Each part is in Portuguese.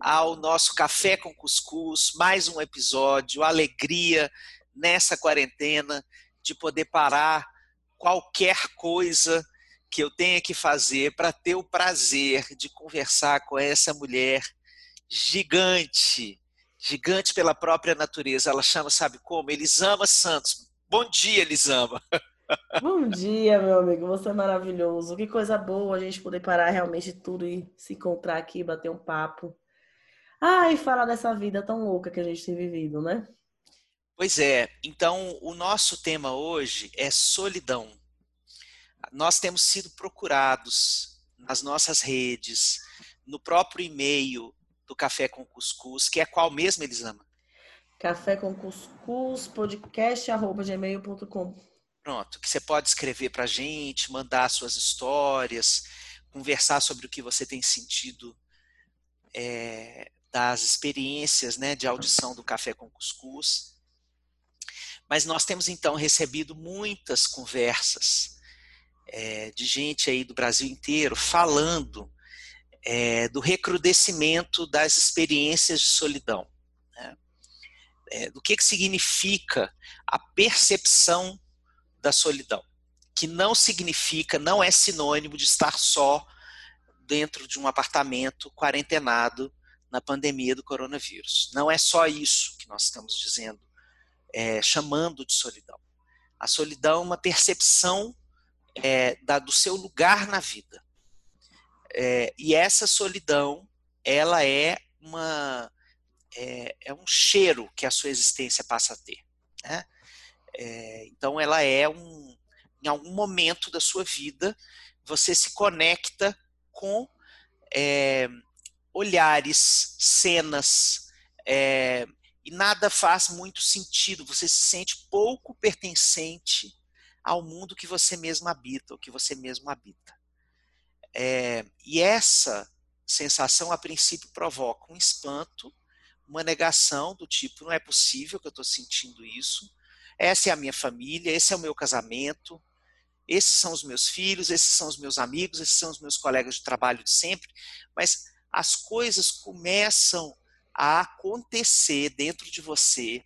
ao nosso Café com Cuscuz, mais um episódio, alegria nessa quarentena de poder parar qualquer coisa que eu tenha que fazer para ter o prazer de conversar com essa mulher gigante, gigante pela própria natureza. Ela chama, sabe como? Elisama Santos. Bom dia, Elisama. Bom dia, meu amigo. Você é maravilhoso. Que coisa boa a gente poder parar realmente tudo e se encontrar aqui, bater um papo. E falar dessa vida tão louca que a gente tem vivido, né? Pois é. Então, o nosso tema hoje é solidão. Nós temos sido procurados nas nossas redes, no próprio e-mail do Café com Cuscuz, que é qual mesmo, Elisama? Café com Cuscuz, podcast, arroba gmail.com. Pronto, que você pode escrever para a gente, mandar suas histórias, conversar sobre o que você tem sentido é, das experiências né, de audição do Café com Cuscuz. Mas nós temos então recebido muitas conversas é, de gente aí do Brasil inteiro falando é, do recrudescimento das experiências de solidão. Né? É, do que, que significa a percepção da solidão, que não significa, não é sinônimo de estar só dentro de um apartamento quarentenado na pandemia do coronavírus. Não é só isso que nós estamos dizendo, é, chamando de solidão. A solidão é uma percepção é, da, do seu lugar na vida. É, e essa solidão, ela é uma é, é, um cheiro que a sua existência passa a ter. Né? É, então, ela é um, em algum momento da sua vida, você se conecta com é, olhares, cenas, é, e nada faz muito sentido. Você se sente pouco pertencente ao mundo que você mesmo habita, ou que você mesmo habita. É, e essa sensação, a princípio, provoca um espanto, uma negação do tipo: não é possível que eu estou sentindo isso, essa é a minha família, esse é o meu casamento, esses são os meus filhos, esses são os meus amigos, esses são os meus colegas de trabalho de sempre, mas as coisas começam a acontecer dentro de você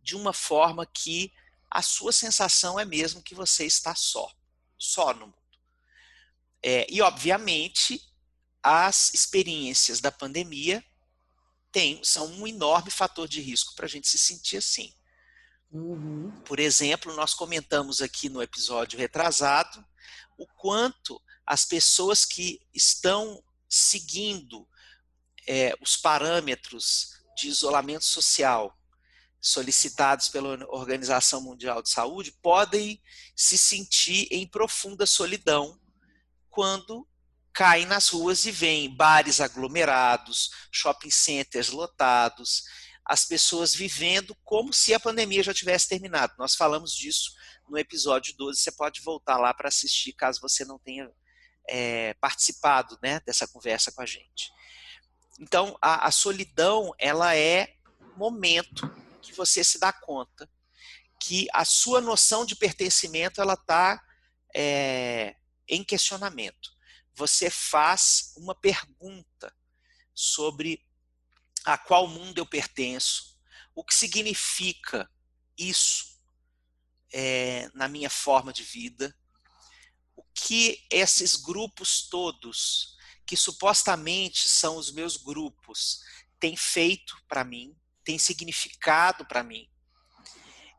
de uma forma que a sua sensação é mesmo que você está só, só no mundo. É, e, obviamente, as experiências da pandemia têm, são um enorme fator de risco para a gente se sentir assim. Uhum. Por exemplo, nós comentamos aqui no episódio retrasado o quanto as pessoas que estão seguindo é, os parâmetros de isolamento social solicitados pela Organização Mundial de Saúde podem se sentir em profunda solidão quando caem nas ruas e veem bares aglomerados, shopping centers lotados, as pessoas vivendo como se a pandemia já tivesse terminado. Nós falamos disso no episódio 12, você pode voltar lá para assistir caso você não tenha é, participado né, dessa conversa com a gente. Então, a, a solidão, ela é momento que você se dá conta que a sua noção de pertencimento, ela está é, em questionamento. Você faz uma pergunta sobre a qual mundo eu pertenço, o que significa isso é, na minha forma de vida, que esses grupos todos, que supostamente são os meus grupos, têm feito para mim, têm significado para mim.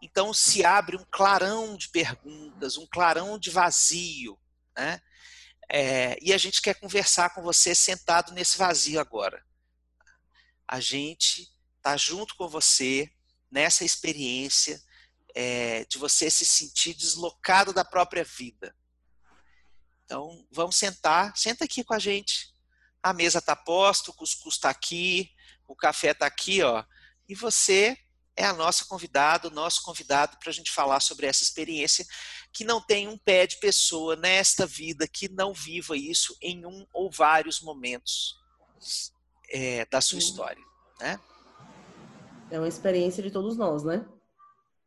Então se abre um clarão de perguntas, um clarão de vazio, né? É, e a gente quer conversar com você sentado nesse vazio agora a gente está junto com você nessa experiência é, de você se sentir deslocado da própria vida. Então, vamos sentar, senta aqui com a gente. A mesa está posta, o cuscuz está aqui, o café está aqui, ó. E você é a nossa convidada, o nosso convidado para a gente falar sobre essa experiência que não tem um pé de pessoa nesta vida que não viva isso em um ou vários momentos é, da sua história, né? É uma experiência de todos nós, né?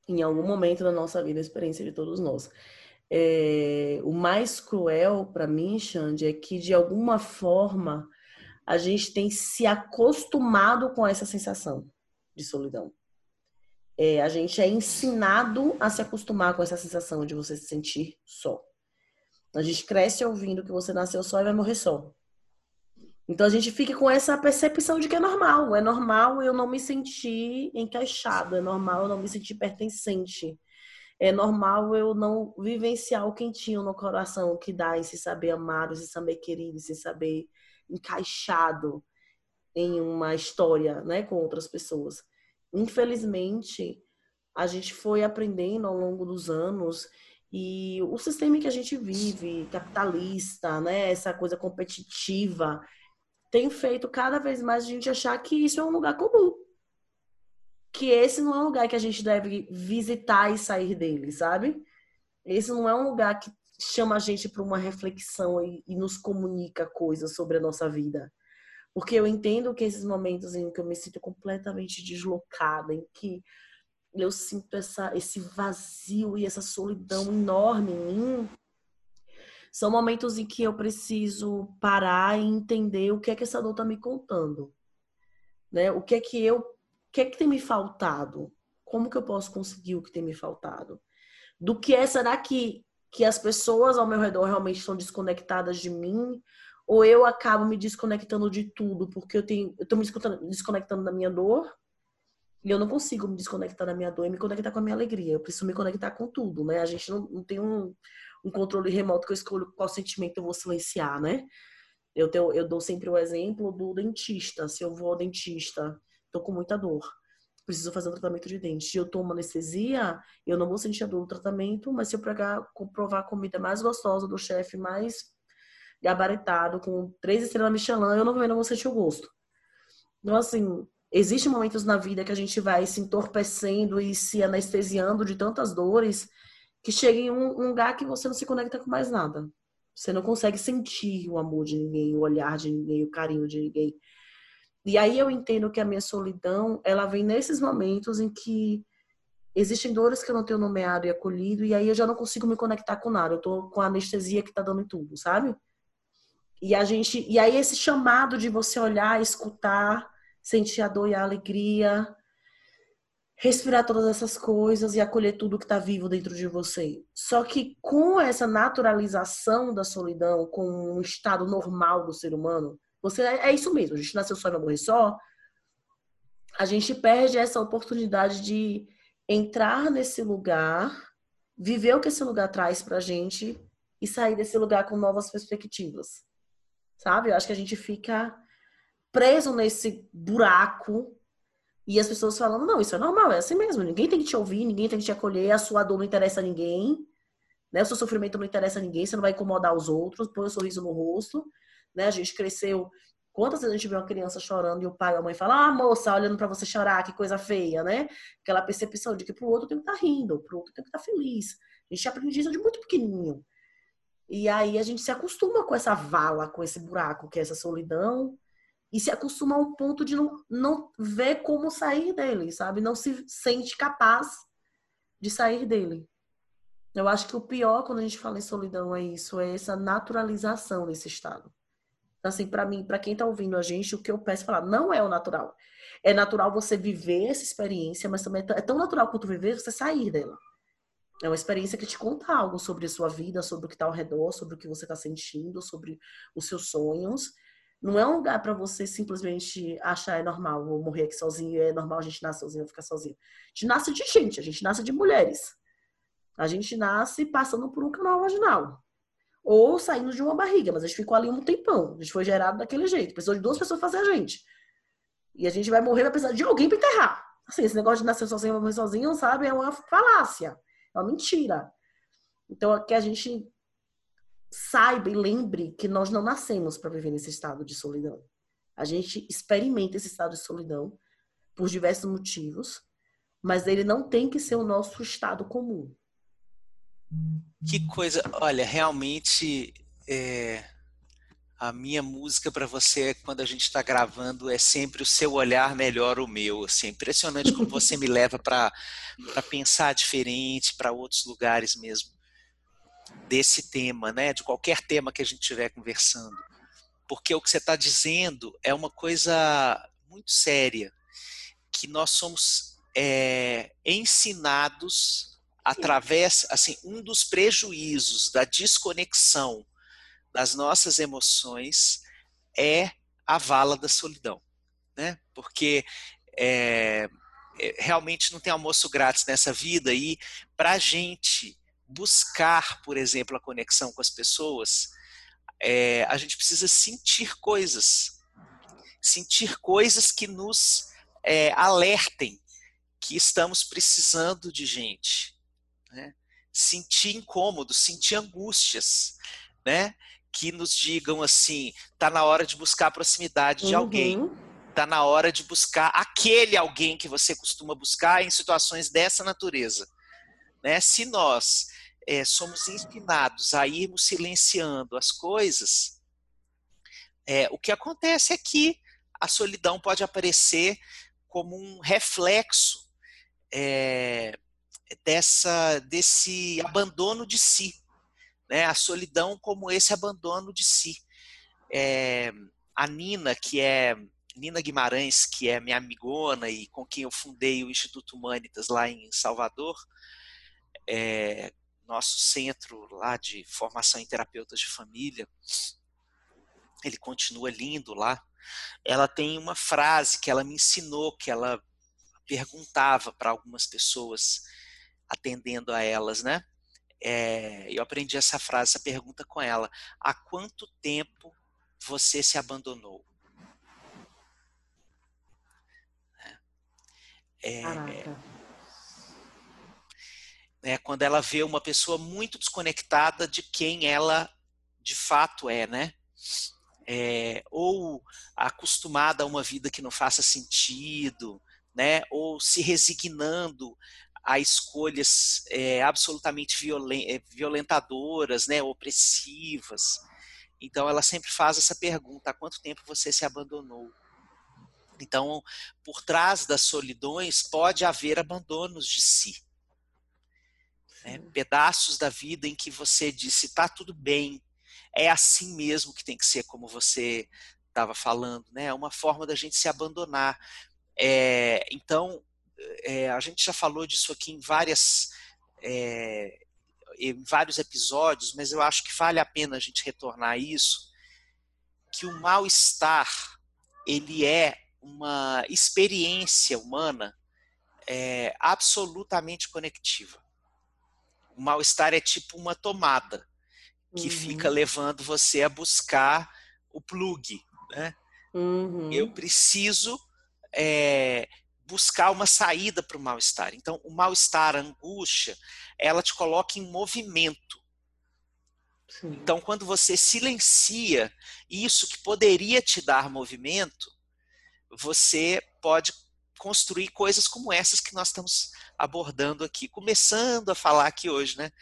Em algum momento da nossa vida, a experiência de todos nós. É, o mais cruel para mim, Xande, é que de alguma forma a gente tem se acostumado com essa sensação de solidão. É, a gente é ensinado a se acostumar com essa sensação de você se sentir só. A gente cresce ouvindo que você nasceu só e vai morrer só. Então a gente fica com essa percepção de que é normal. É normal eu não me sentir encaixado. É normal eu não me sentir pertencente. É normal eu não vivenciar o quentinho no coração que dá em se saber amado, em se saber querido, em se saber encaixado em uma história, né, com outras pessoas. Infelizmente, a gente foi aprendendo ao longo dos anos e o sistema que a gente vive, capitalista, né, essa coisa competitiva, tem feito cada vez mais a gente achar que isso é um lugar comum. Que esse não é um lugar que a gente deve visitar e sair dele, sabe? Esse não é um lugar que chama a gente para uma reflexão e, e, nos comunica coisas sobre a nossa vida. Porque eu entendo que esses momentos em que eu me sinto completamente deslocada, em que eu sinto essa, esse vazio e essa solidão enorme em mim, são momentos em que eu preciso parar e entender o que é que essa dor está me contando. Né? O que é que eu, que é que tem me faltado? Como que eu posso conseguir o que tem me faltado? Do que é, será que, que as pessoas ao meu redor realmente estão desconectadas de mim? Ou eu acabo me desconectando de tudo, porque eu tenho, eu me desconectando da minha dor, e eu não consigo me desconectar da minha dor e me conectar com a minha alegria. Eu preciso me conectar com tudo, né? A gente não, não tem um, um controle remoto que eu escolho qual sentimento eu vou silenciar, né? Eu, tenho, eu dou sempre o exemplo do dentista. Se eu vou ao dentista, tô com muita dor, preciso fazer um tratamento de dente. Eu tomo anestesia, eu não vou sentir a dor do tratamento, mas se eu pegar, provar a comida mais gostosa do chefe, mais gabaritado, com três estrelas Michelin, eu não, eu não vou sentir o gosto. Então, assim, existem momentos na vida que a gente vai se entorpecendo e se anestesiando de tantas dores que chega em um lugar que você não se conecta com mais nada. Você não consegue sentir o amor de ninguém, o olhar de ninguém, o carinho de ninguém. E aí eu entendo que a minha solidão, ela vem nesses momentos em que existem dores que eu não tenho nomeado e acolhido, e aí eu já não consigo me conectar com nada. Eu tô com a anestesia que tá dando em tudo, sabe? E a gente, e aí esse chamado de você olhar, escutar, sentir a dor e a alegria, respirar todas essas coisas e acolher tudo que está vivo dentro de você. Só que com essa naturalização da solidão, com um estado normal do ser humano, você é, é isso mesmo. A gente nasceu só e vai morrer só. A gente perde essa oportunidade de entrar nesse lugar, viver o que esse lugar traz pra gente e sair desse lugar com novas perspectivas. Sabe? Eu acho que a gente fica preso nesse buraco e as pessoas falando, não, isso é normal, é assim mesmo. Ninguém tem que te ouvir, ninguém tem que te acolher, a sua dor não interessa a ninguém, né? O seu sofrimento não interessa a ninguém, você não vai incomodar os outros, põe um sorriso no rosto, né? A gente cresceu. Quantas vezes a gente vê uma criança chorando e o pai ou a mãe fala, ah, moça, olhando para você chorar, que coisa feia, né? Aquela percepção de que pro outro tem que estar tá rindo, pro outro tem que estar tá feliz. A gente aprende isso de muito pequenininho. E aí a gente se acostuma com essa vala, com esse buraco, que é essa solidão, e se acostuma ao ponto de não, não ver como sair dele, sabe? Não se sente capaz de sair dele. Eu acho que o pior quando a gente fala em solidão é isso, é essa naturalização desse estado. Então, assim, para mim, para quem tá ouvindo a gente, o que eu peço é falar, não é o natural. É natural você viver essa experiência, mas também é tão natural quanto viver você sair dela. É uma experiência que te conta algo sobre a sua vida, sobre o que está ao redor, sobre o que você está sentindo, sobre os seus sonhos. Não é um lugar para você simplesmente achar é normal, vou morrer aqui sozinho, é normal a gente nascer sozinho, ficar sozinho. A gente nasce de gente, a gente nasce de mulheres. A gente nasce passando por um canal vaginal. Ou saindo de uma barriga, mas a gente ficou ali um tempão. A gente foi gerado daquele jeito. Precisou de duas pessoas fazer a gente. E a gente vai morrer, vai precisar de alguém para enterrar. Assim, esse negócio de nascer sozinho, morrer sozinho, sabe? É uma falácia. É uma mentira. Então, aqui a gente saiba e lembre que nós não nascemos para viver nesse estado de solidão. A gente experimenta esse estado de solidão por diversos motivos, mas ele não tem que ser o nosso estado comum. Que coisa, olha, realmente é, a minha música para você quando a gente está gravando é sempre o seu olhar melhor o meu. Assim, é impressionante como você me leva para pensar diferente, para outros lugares mesmo desse tema, né? De qualquer tema que a gente estiver conversando, porque o que você está dizendo é uma coisa muito séria, que nós somos é, ensinados através, assim, um dos prejuízos da desconexão das nossas emoções é a vala da solidão, né? Porque é, realmente não tem almoço grátis nessa vida e para a gente buscar, por exemplo, a conexão com as pessoas, é, a gente precisa sentir coisas, sentir coisas que nos é, alertem que estamos precisando de gente, né? sentir incômodos, sentir angústias, né? que nos digam assim, tá na hora de buscar a proximidade de uhum. alguém, tá na hora de buscar aquele alguém que você costuma buscar em situações dessa natureza. Né? Se nós é, somos ensinados a irmos silenciando as coisas, é, o que acontece é que a solidão pode aparecer como um reflexo é, dessa, desse abandono de si né? A solidão como esse abandono de si. É, a Nina, que é Nina Guimarães, que é minha amigona e com quem eu fundei o Instituto Humanitas lá em Salvador, é, nosso centro lá de formação em terapeutas de família, ele continua lindo lá. Ela tem uma frase que ela me ensinou, que ela perguntava para algumas pessoas, atendendo a elas, né? é, eu aprendi essa frase, essa pergunta com ela. Há quanto tempo você se abandonou? É, é, quando ela vê uma pessoa muito desconectada de quem ela de fato é, né? É, ou acostumada a uma vida que não faça sentido, né? Ou se resignando a escolhas é, absolutamente violen violentadoras, né, opressivas. Então ela sempre faz essa pergunta: há quanto tempo você se abandonou? Então, por trás das solidões pode haver abandonos de si. Né? Pedaços da vida em que você disse: está tudo bem, é assim mesmo que tem que ser, como você estava falando, né? É uma forma da gente se abandonar. É, então, é, a gente já falou disso aqui em várias é, em vários episódios, mas eu acho que vale a pena a gente retornar a isso, que o mal-estar ele é uma experiência humana é, absolutamente conectiva. O mal-estar é tipo uma tomada que uhum. fica levando você a buscar o plug. Né? Uhum. Eu preciso é, buscar uma saída para o mal-estar. Então, o mal-estar, a angústia, ela te coloca em movimento. Sim. Então, quando você silencia isso que poderia te dar movimento, você pode construir coisas como essas que nós estamos abordando aqui, começando a falar aqui hoje, né?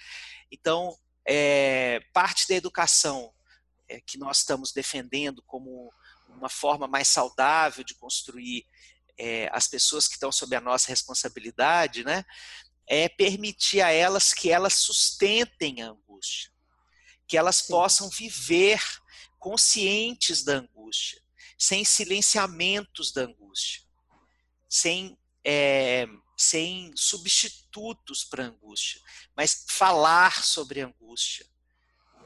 Então, é, parte da educação é, que nós estamos defendendo como uma forma mais saudável de construir é, as pessoas que estão sob a nossa responsabilidade, né, é permitir a elas que elas sustentem a angústia, que elas Sim. possam viver conscientes da angústia, sem silenciamentos da angústia, sem, é, sem substitutos para a angústia, mas falar sobre a angústia,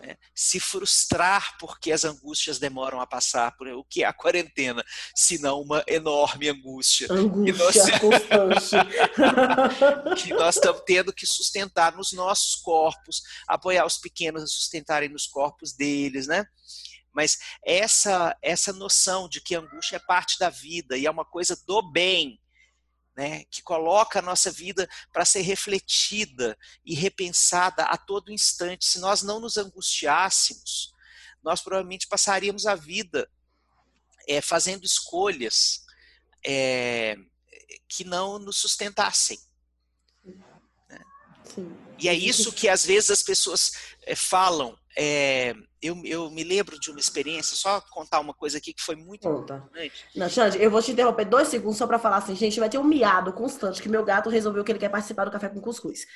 né? se frustrar porque as angústias demoram a passar por o que é a quarentena, se não uma enorme angústia. Angústia que nós, constante. que nós estamos tendo que sustentar nos nossos corpos, apoiar os pequenos a sustentarem nos corpos deles, né? Mas essa essa noção de que a angústia é parte da vida e é uma coisa do bem, né, que coloca a nossa vida para ser refletida e repensada a todo instante. Se nós não nos angustiássemos, nós provavelmente passaríamos a vida é, fazendo escolhas é, que não nos sustentassem. Sim. E é isso que às vezes as pessoas é, falam. É, eu, eu, me lembro de uma experiência, só contar uma coisa aqui que foi muito Conta. importante. Não, Xande, eu vou te interromper dois segundos só para falar assim, gente, vai ter um miado constante que meu gato resolveu que ele quer participar do café com cuscuz.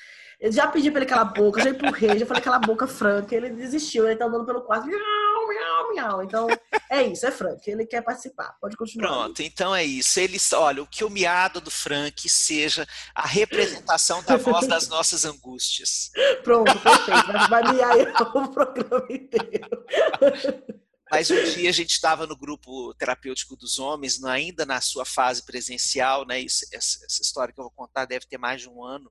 Eu já pedi pra ele calar a boca, já empurrei, já falei aquela boca franca, ele desistiu, ele tá andando pelo quarto, miau, miau, miau. Então, é isso, é Frank, ele quer participar. Pode continuar. Pronto, então é isso. Eles, olha, o que o miado do Frank seja a representação da voz das nossas angústias. Pronto, perfeito. Vai, vai miar o programa inteiro. Mas um dia a gente estava no grupo terapêutico dos homens, ainda na sua fase presencial, né? Essa história que eu vou contar deve ter mais de um ano.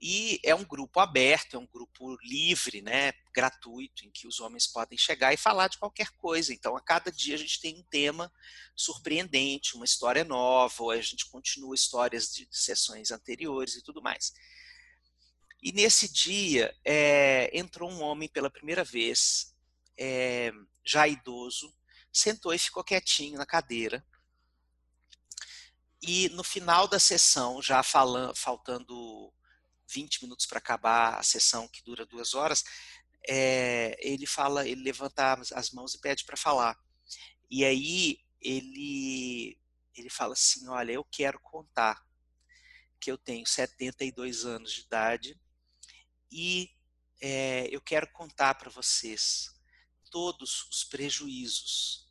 E é um grupo aberto, é um grupo livre, né, gratuito, em que os homens podem chegar e falar de qualquer coisa. Então, a cada dia a gente tem um tema surpreendente, uma história nova, a gente continua histórias de sessões anteriores e tudo mais. E nesse dia é, entrou um homem pela primeira vez, é, já idoso, sentou e ficou quietinho na cadeira. E no final da sessão, já falando, faltando 20 minutos para acabar a sessão que dura duas horas, é, ele fala, ele levanta as mãos e pede para falar. E aí ele ele fala assim, olha, eu quero contar que eu tenho 72 anos de idade e é, eu quero contar para vocês todos os prejuízos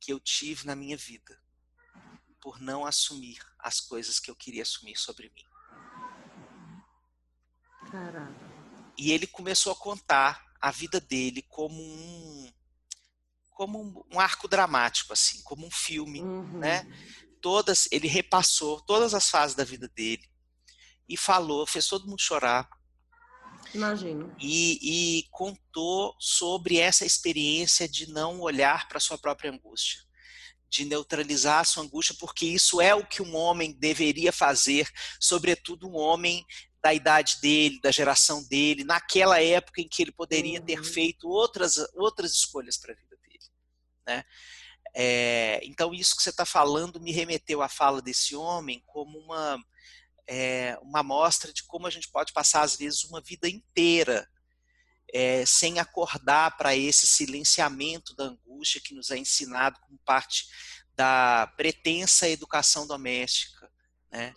que eu tive na minha vida por não assumir as coisas que eu queria assumir sobre mim. Caraca. E ele começou a contar a vida dele como um como um arco dramático assim, como um filme, uhum. né? Todas, ele repassou todas as fases da vida dele e falou, fez todo mundo chorar. Imagino. E, e contou sobre essa experiência de não olhar para sua própria angústia, de neutralizar a sua angústia, porque isso é o que um homem deveria fazer, sobretudo um homem da idade dele, da geração dele, naquela época em que ele poderia ter uhum. feito outras, outras escolhas para a vida dele. Né? É, então, isso que você está falando me remeteu à fala desse homem como uma, é, uma mostra de como a gente pode passar, às vezes, uma vida inteira é, sem acordar para esse silenciamento da angústia que nos é ensinado como parte da pretensa educação doméstica. Né?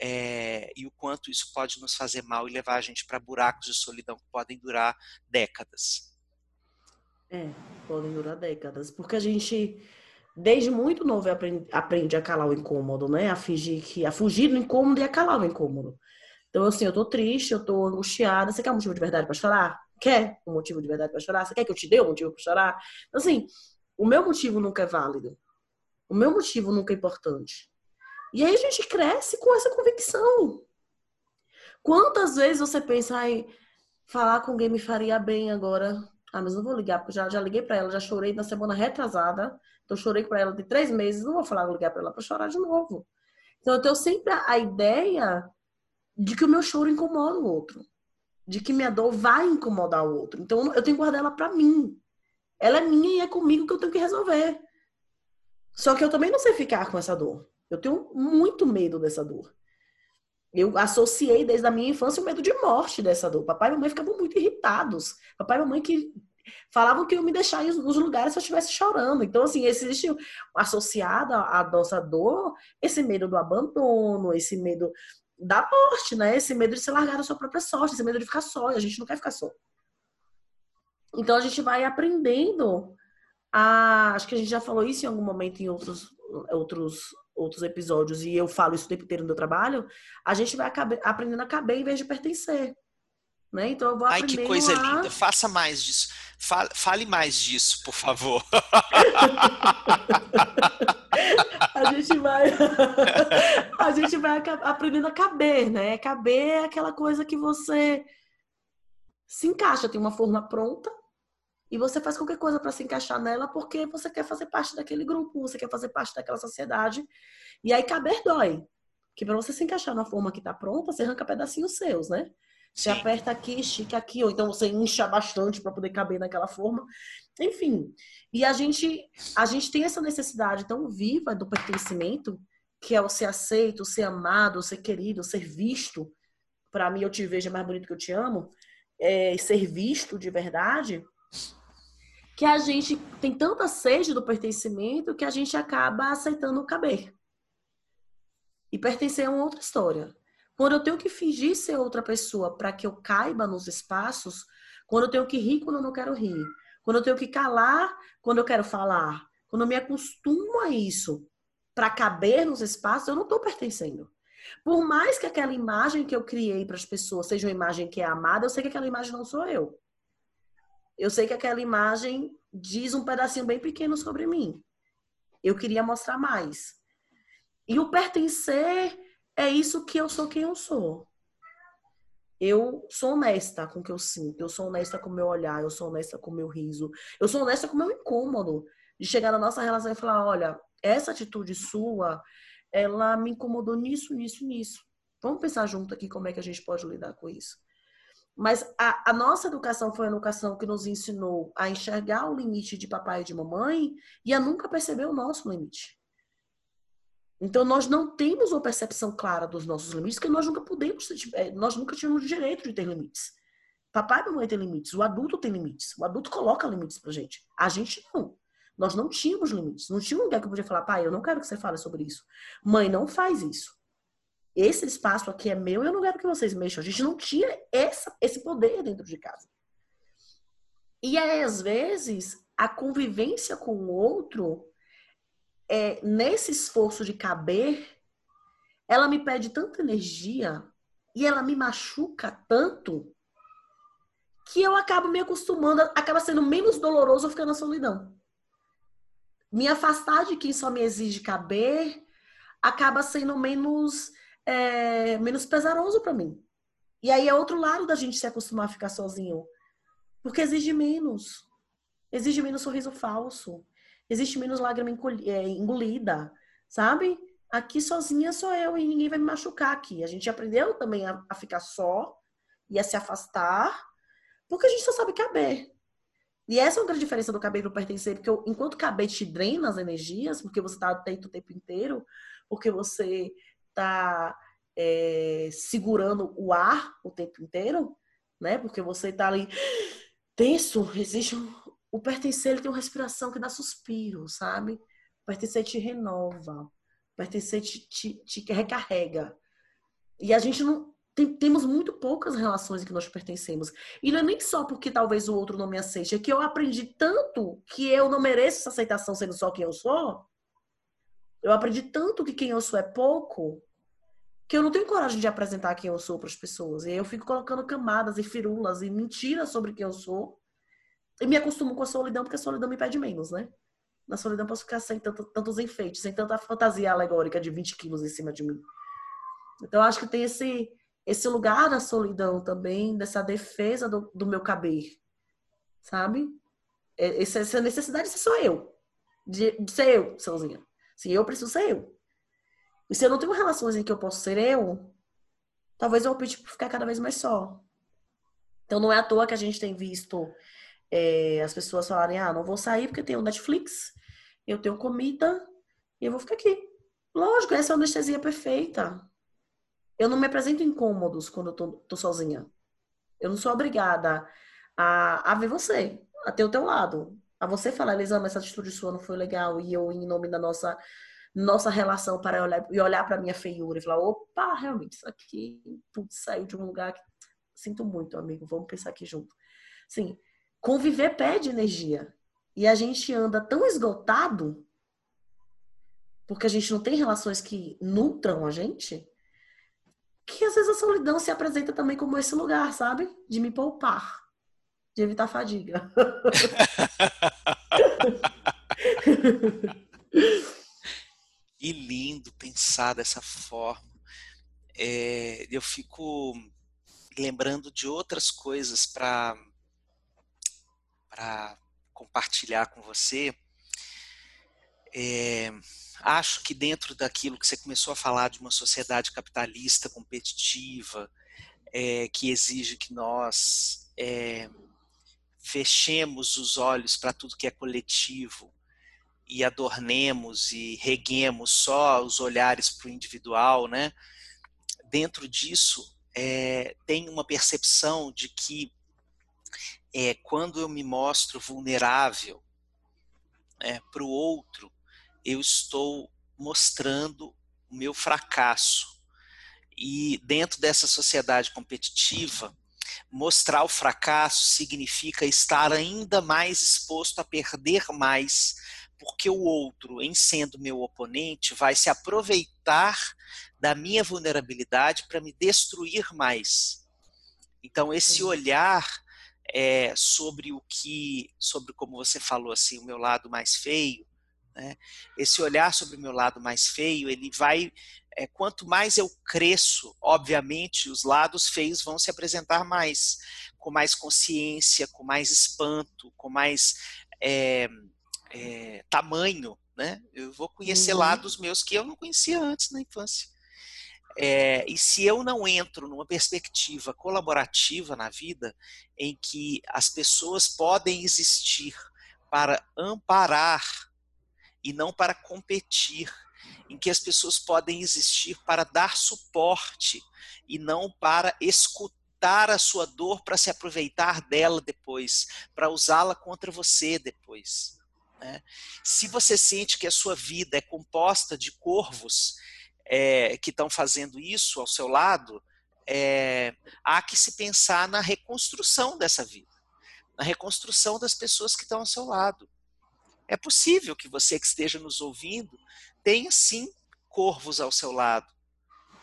é, e o quanto isso pode nos fazer mal e levar a gente para buracos de solidão que podem durar décadas. É, podem durar décadas, porque a gente desde muito novo aprende, aprende a calar o incômodo, né? A fingir que a fugir do incômodo e a calar o incômodo. Então assim, eu tô triste, eu tô angustiada, você quer um motivo de verdade para chorar? Quer um motivo de verdade para chorar? Você quer que eu te dê um motivo para chorar? Então, assim, o meu motivo nunca é válido. O meu motivo nunca é importante. E aí a gente cresce com essa convicção. Quantas vezes você pensa, em falar com alguém me faria bem agora? Ah, mas não vou ligar, porque já, já liguei para ela, já chorei na semana retrasada. Então, chorei para ela de três meses, não vou falar, ligar para ela para chorar de novo. Então, eu tenho sempre a ideia de que o meu choro incomoda o outro. De que minha dor vai incomodar o outro. Então, eu tenho que guardar ela para mim. Ela é minha e é comigo que eu tenho que resolver. Só que eu também não sei ficar com essa dor. Eu tenho muito medo dessa dor. Eu associei desde a minha infância o medo de morte dessa dor. Papai e mamãe ficavam muito irritados. Papai e mamãe que falavam que eu me deixar nos lugares se eu estivesse chorando. Então, assim, existe associado à nossa dor esse medo do abandono, esse medo da morte, né? Esse medo de ser largado à sua própria sorte, esse medo de ficar só. E a gente não quer ficar só. Então, a gente vai aprendendo a... Acho que a gente já falou isso em algum momento em outros, outros outros episódios, e eu falo isso o tempo inteiro no meu trabalho, a gente vai acabar, aprendendo a caber em vez de pertencer. Né? Então eu vou Ai, que coisa a... linda. Faça mais disso. Fale, fale mais disso, por favor. a gente vai a gente vai aprendendo a caber, né? Caber é aquela coisa que você se encaixa, tem uma forma pronta e você faz qualquer coisa para se encaixar nela porque você quer fazer parte daquele grupo, você quer fazer parte daquela sociedade. E aí caber dói. Que para você se encaixar na forma que está pronta, você arranca pedacinhos seus, né? Você Sim. aperta aqui, estica aqui, ou então você incha bastante para poder caber naquela forma. Enfim. E a gente, a gente tem essa necessidade tão viva do pertencimento, que é o ser aceito, o ser amado, o ser querido, o ser visto. Para mim, eu te vejo é mais bonito que eu te amo. É, ser visto de verdade. Que a gente tem tanta sede do pertencimento que a gente acaba aceitando caber. E pertencer é uma outra história. Quando eu tenho que fingir ser outra pessoa para que eu caiba nos espaços, quando eu tenho que rir quando eu não quero rir, quando eu tenho que calar quando eu quero falar, quando eu me acostumo a isso para caber nos espaços, eu não estou pertencendo. Por mais que aquela imagem que eu criei para as pessoas seja uma imagem que é amada, eu sei que aquela imagem não sou eu. Eu sei que aquela imagem diz um pedacinho bem pequeno sobre mim. Eu queria mostrar mais. E o pertencer é isso que eu sou quem eu sou. Eu sou honesta com o que eu sinto, eu sou honesta com o meu olhar, eu sou honesta com o meu riso, eu sou honesta com o meu incômodo. De chegar na nossa relação e falar: olha, essa atitude sua, ela me incomodou nisso, nisso, nisso. Vamos pensar junto aqui como é que a gente pode lidar com isso. Mas a, a, nossa educação foi a educação que nos ensinou a enxergar o limite de papai e de mamãe e a nunca perceber o nosso limite. Então, nós não temos uma percepção clara dos nossos limites, porque nós nunca podemos, é, nós nunca tivemos direito de ter limites. Papai e mamãe têm limites, o adulto tem limites, o adulto coloca limites pra gente. A gente não. Nós não tínhamos limites. Não tinha um lugar que eu podia falar, pai, eu não quero que você fale sobre isso. Mãe, não faz isso. Esse espaço aqui é meu e eu não quero que vocês mexam. A gente não tinha essa, esse poder dentro de casa. E aí, às vezes, a convivência com o outro é, nesse esforço de caber, ela me pede tanta energia e ela me machuca tanto que eu acabo me acostumando, acaba sendo menos doloroso ficar na solidão. Me afastar de quem só me exige caber acaba sendo menos, é, menos pesaroso para mim. E aí é outro lado da gente se acostumar a ficar sozinho. Porque exige menos. Exige menos sorriso falso existe menos lágrima é, engolida, sabe? Aqui sozinha sou eu e ninguém vai me machucar aqui. A gente aprendeu também a, a ficar só e a se afastar, porque a gente só sabe caber. E essa é uma grande diferença do caber do pertencer, porque eu, enquanto caber te drena as energias, porque você está atento o tempo inteiro, porque você está é, segurando o ar o tempo inteiro, né? Porque você está ali tenso, existe um, o pertencer ele tem uma respiração que dá suspiro, sabe? O pertencer te renova. O pertencer te, te, te recarrega. E a gente não. Tem, temos muito poucas relações em que nós pertencemos. E não é nem só porque talvez o outro não me aceite, é que eu aprendi tanto que eu não mereço essa aceitação sendo só quem eu sou. Eu aprendi tanto que quem eu sou é pouco, que eu não tenho coragem de apresentar quem eu sou para as pessoas. E aí eu fico colocando camadas e firulas e mentiras sobre quem eu sou e me acostumo com a solidão, porque a solidão me pede menos, né? Na solidão posso ficar sem tanto, tantos enfeites, sem tanta fantasia alegórica de 20 quilos em cima de mim. Então, acho que tem esse, esse lugar da solidão também, dessa defesa do, do meu caber, sabe? É, essa, essa necessidade de ser só eu. De, de ser eu, sozinha. Se eu preciso ser eu. E se eu não tenho relações em que eu posso ser eu, talvez eu opte por ficar cada vez mais só. Então, não é à toa que a gente tem visto é, as pessoas falarem, ah, não vou sair porque tenho Netflix, eu tenho comida e eu vou ficar aqui. Lógico, essa é a anestesia perfeita. Eu não me apresento incômodos quando eu tô, tô sozinha. Eu não sou obrigada a, a ver você, a ter o teu lado. A você falar, Elisama, essa atitude sua não foi legal. E eu, em nome da nossa, nossa relação, para olhar, e olhar para minha feiura e falar, opa, realmente, isso aqui tudo saiu de um lugar que... Sinto muito, amigo, vamos pensar aqui junto. Sim, Conviver pede energia. E a gente anda tão esgotado, porque a gente não tem relações que nutram a gente, que às vezes a solidão se apresenta também como esse lugar, sabe? De me poupar, de evitar fadiga. e lindo pensar dessa forma. É, eu fico lembrando de outras coisas para para compartilhar com você. É, acho que dentro daquilo que você começou a falar de uma sociedade capitalista competitiva, é, que exige que nós é, fechemos os olhos para tudo que é coletivo e adornemos e reguemos só os olhares para o individual, né? Dentro disso, é, tem uma percepção de que é, quando eu me mostro vulnerável é, para o outro, eu estou mostrando o meu fracasso. E dentro dessa sociedade competitiva, mostrar o fracasso significa estar ainda mais exposto a perder mais, porque o outro, em sendo meu oponente, vai se aproveitar da minha vulnerabilidade para me destruir mais. Então, esse olhar é, sobre o que, sobre como você falou assim, o meu lado mais feio, né? esse olhar sobre o meu lado mais feio, ele vai é, quanto mais eu cresço, obviamente, os lados feios vão se apresentar mais, com mais consciência, com mais espanto, com mais é, é, tamanho. Né? Eu vou conhecer uhum. lados meus que eu não conhecia antes na infância. É, e se eu não entro numa perspectiva colaborativa na vida, em que as pessoas podem existir para amparar e não para competir, em que as pessoas podem existir para dar suporte e não para escutar a sua dor para se aproveitar dela depois, para usá-la contra você depois. Né? Se você sente que a sua vida é composta de corvos é, que estão fazendo isso ao seu lado, é, há que se pensar na reconstrução dessa vida, na reconstrução das pessoas que estão ao seu lado. É possível que você que esteja nos ouvindo tenha sim corvos ao seu lado.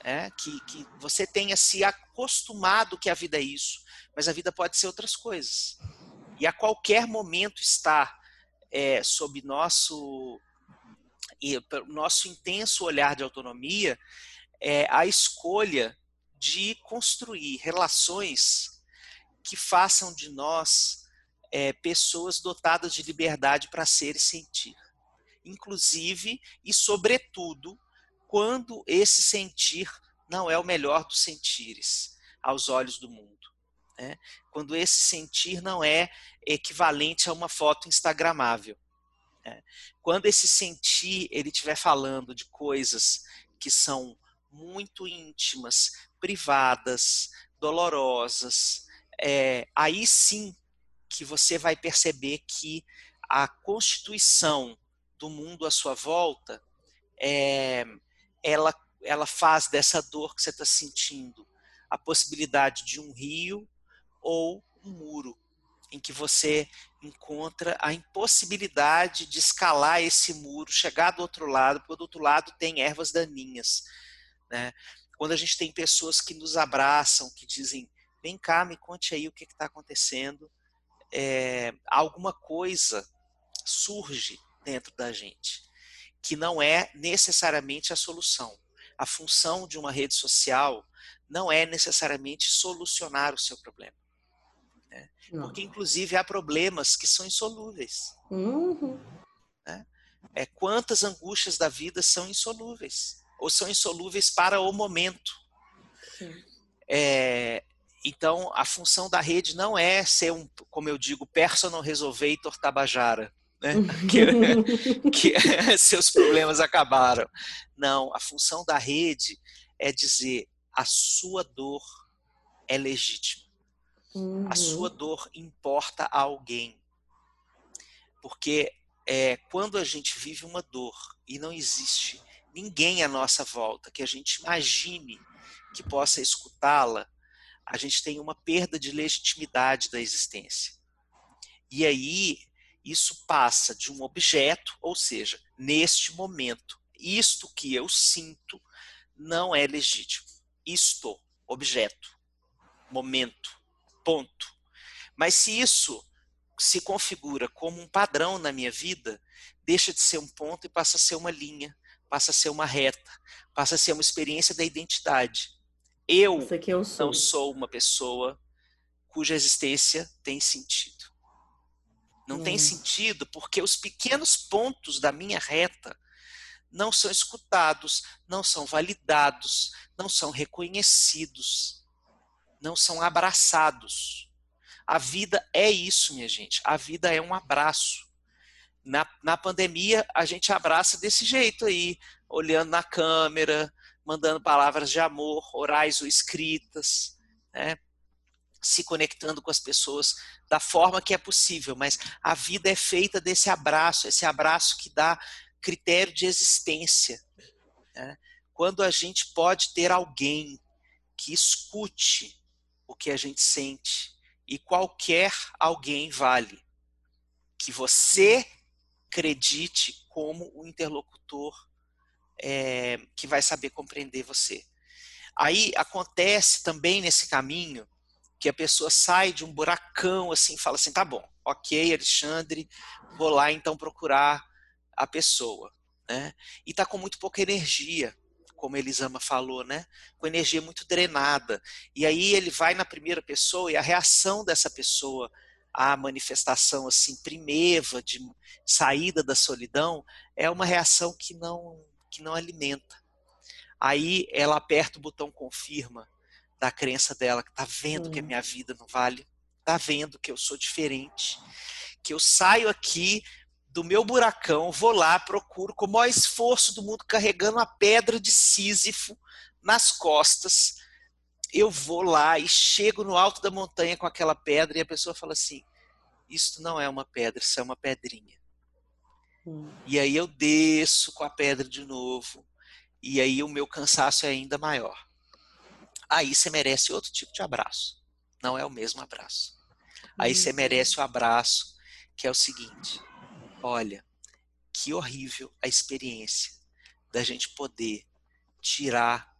É, que, que você tenha se acostumado que a vida é isso, mas a vida pode ser outras coisas. E a qualquer momento está é, sob nosso, nosso intenso olhar de autonomia é, a escolha de construir relações que façam de nós é, pessoas dotadas de liberdade para ser e sentir inclusive e sobretudo quando esse sentir não é o melhor dos sentires aos olhos do mundo. Né? Quando esse sentir não é equivalente a uma foto instagramável. Né? Quando esse sentir ele estiver falando de coisas que são muito íntimas, privadas, dolorosas, é, aí sim que você vai perceber que a constituição do mundo à sua volta, é, ela, ela faz dessa dor que você está sentindo a possibilidade de um rio ou um muro, em que você encontra a impossibilidade de escalar esse muro, chegar do outro lado, porque do outro lado tem ervas daninhas. Né? Quando a gente tem pessoas que nos abraçam, que dizem: vem cá, me conte aí o que está acontecendo, é, alguma coisa surge dentro da gente, que não é necessariamente a solução. A função de uma rede social não é necessariamente solucionar o seu problema. Né? Porque, inclusive, há problemas que são insolúveis. Uhum. Né? É, quantas angústias da vida são insolúveis? Ou são insolúveis para o momento. É, então, a função da rede não é ser um, como eu digo, personal resolvator tabajara né? que, que seus problemas acabaram. Não, a função da rede é dizer a sua dor é legítima. Uhum. A sua dor importa a alguém. Porque é, quando a gente vive uma dor e não existe ninguém à nossa volta que a gente imagine que possa escutá-la, a gente tem uma perda de legitimidade da existência. E aí isso passa de um objeto, ou seja, neste momento, isto que eu sinto não é legítimo. Isto, objeto, momento, ponto. Mas se isso se configura como um padrão na minha vida, deixa de ser um ponto e passa a ser uma linha, passa a ser uma reta, passa a ser uma experiência da identidade. Eu, eu sou. não sou uma pessoa cuja existência tem sentido. Não hum. tem sentido porque os pequenos pontos da minha reta não são escutados, não são validados, não são reconhecidos. Não são abraçados. A vida é isso, minha gente. A vida é um abraço. Na, na pandemia, a gente abraça desse jeito aí, olhando na câmera, mandando palavras de amor, orais ou escritas, né? se conectando com as pessoas da forma que é possível, mas a vida é feita desse abraço, esse abraço que dá critério de existência. Né? Quando a gente pode ter alguém que escute o que a gente sente, e qualquer alguém vale, que você acredite como o interlocutor é, que vai saber compreender você. Aí acontece também nesse caminho que a pessoa sai de um buracão assim, fala assim, tá bom, ok, Alexandre, vou lá então procurar a pessoa, né? E tá com muito pouca energia, como Elisama falou, né? Com energia muito drenada. E aí ele vai na primeira pessoa e a reação dessa pessoa à manifestação assim primeva de saída da solidão é uma reação que não que não alimenta. Aí ela aperta o botão confirma da crença dela, que tá vendo uhum. que a minha vida não vale, tá vendo que eu sou diferente, que eu saio aqui do meu buracão, vou lá, procuro com o maior esforço do mundo, carregando a pedra de Sísifo nas costas. Eu vou lá e chego no alto da montanha com aquela pedra e a pessoa fala assim: Isso não é uma pedra, isso é uma pedrinha. Hum. E aí eu desço com a pedra de novo, e aí o meu cansaço é ainda maior aí você merece outro tipo de abraço. Não é o mesmo abraço. Aí você merece o abraço que é o seguinte: olha, que horrível a experiência da gente poder tirar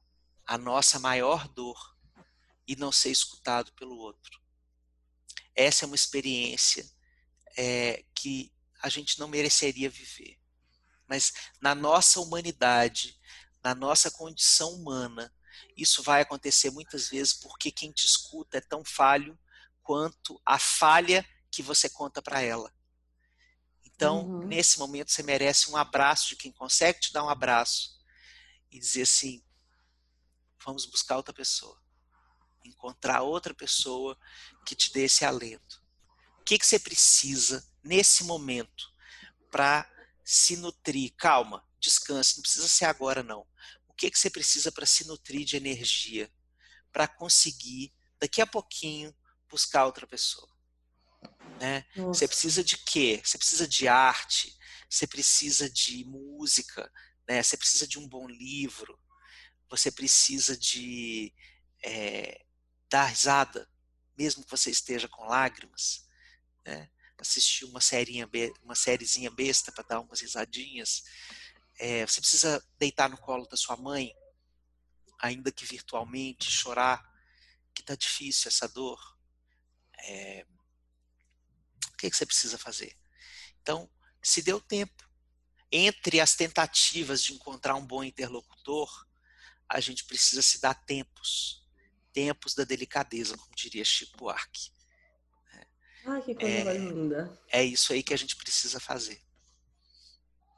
a nossa maior dor e não ser escutado pelo outro. Essa é uma experiência é, que a gente não mereceria viver. Mas na nossa humanidade, na nossa condição humana, isso vai acontecer muitas vezes porque quem te escuta é tão falho quanto a falha que você conta para ela. Então, uhum. nesse momento, você merece um abraço de quem consegue te dar um abraço e dizer assim: vamos buscar outra pessoa. Encontrar outra pessoa que te dê esse alento. O que, que você precisa nesse momento para se nutrir? Calma, descanse, não precisa ser agora, não que, que você precisa para se nutrir de energia, para conseguir, daqui a pouquinho, buscar outra pessoa. Né? Você precisa de quê? Você precisa de arte, você precisa de música, né? você precisa de um bom livro, você precisa de é, dar risada, mesmo que você esteja com lágrimas. Né? Assistir uma, serinha, uma sériezinha besta para dar umas risadinhas. É, você precisa deitar no colo da sua mãe, ainda que virtualmente, chorar, que está difícil essa dor. É, que, que você precisa fazer? Então, se deu tempo. Entre as tentativas de encontrar um bom interlocutor, a gente precisa se dar tempos. Tempos da delicadeza, como diria Chico Buarque. Ai, que coisa é, linda. É isso aí que a gente precisa fazer.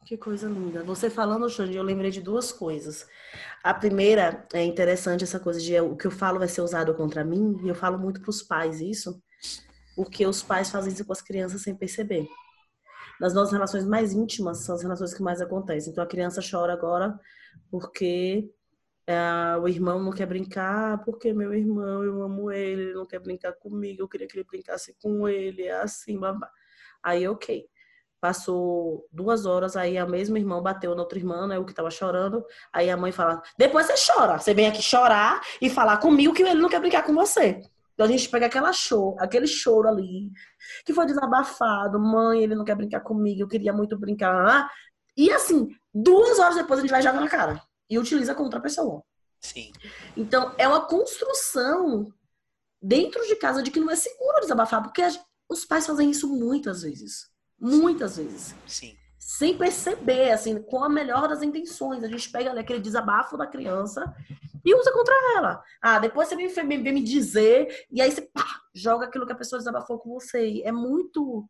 Que coisa linda. Você falando, Xande, eu lembrei de duas coisas. A primeira é interessante essa coisa de o que eu falo vai ser usado contra mim, e eu falo muito para os pais isso, porque os pais fazem isso com as crianças sem perceber. Nas nossas relações mais íntimas são as relações que mais acontecem. Então a criança chora agora porque é, o irmão não quer brincar, porque meu irmão, eu amo ele, ele não quer brincar comigo, eu queria que ele brincasse com ele, é assim, babá. Aí, ok. Passou duas horas, aí a mesma irmã bateu na outra irmã, né, o que tava chorando. Aí a mãe fala: depois você chora. Você vem aqui chorar e falar comigo que ele não quer brincar com você. Então a gente pega aquela show, aquele choro ali, que foi desabafado. Mãe, ele não quer brincar comigo, eu queria muito brincar. E assim, duas horas depois a gente vai jogar na cara e utiliza contra a pessoa. Sim. Então é uma construção dentro de casa de que não é seguro desabafar, porque os pais fazem isso muitas vezes. Muitas vezes. Sim. Sem perceber, assim, com a melhor das intenções. A gente pega ali aquele desabafo da criança e usa contra ela. Ah, depois você vem, vem, vem me dizer, e aí você pá, joga aquilo que a pessoa desabafou com você. É muito,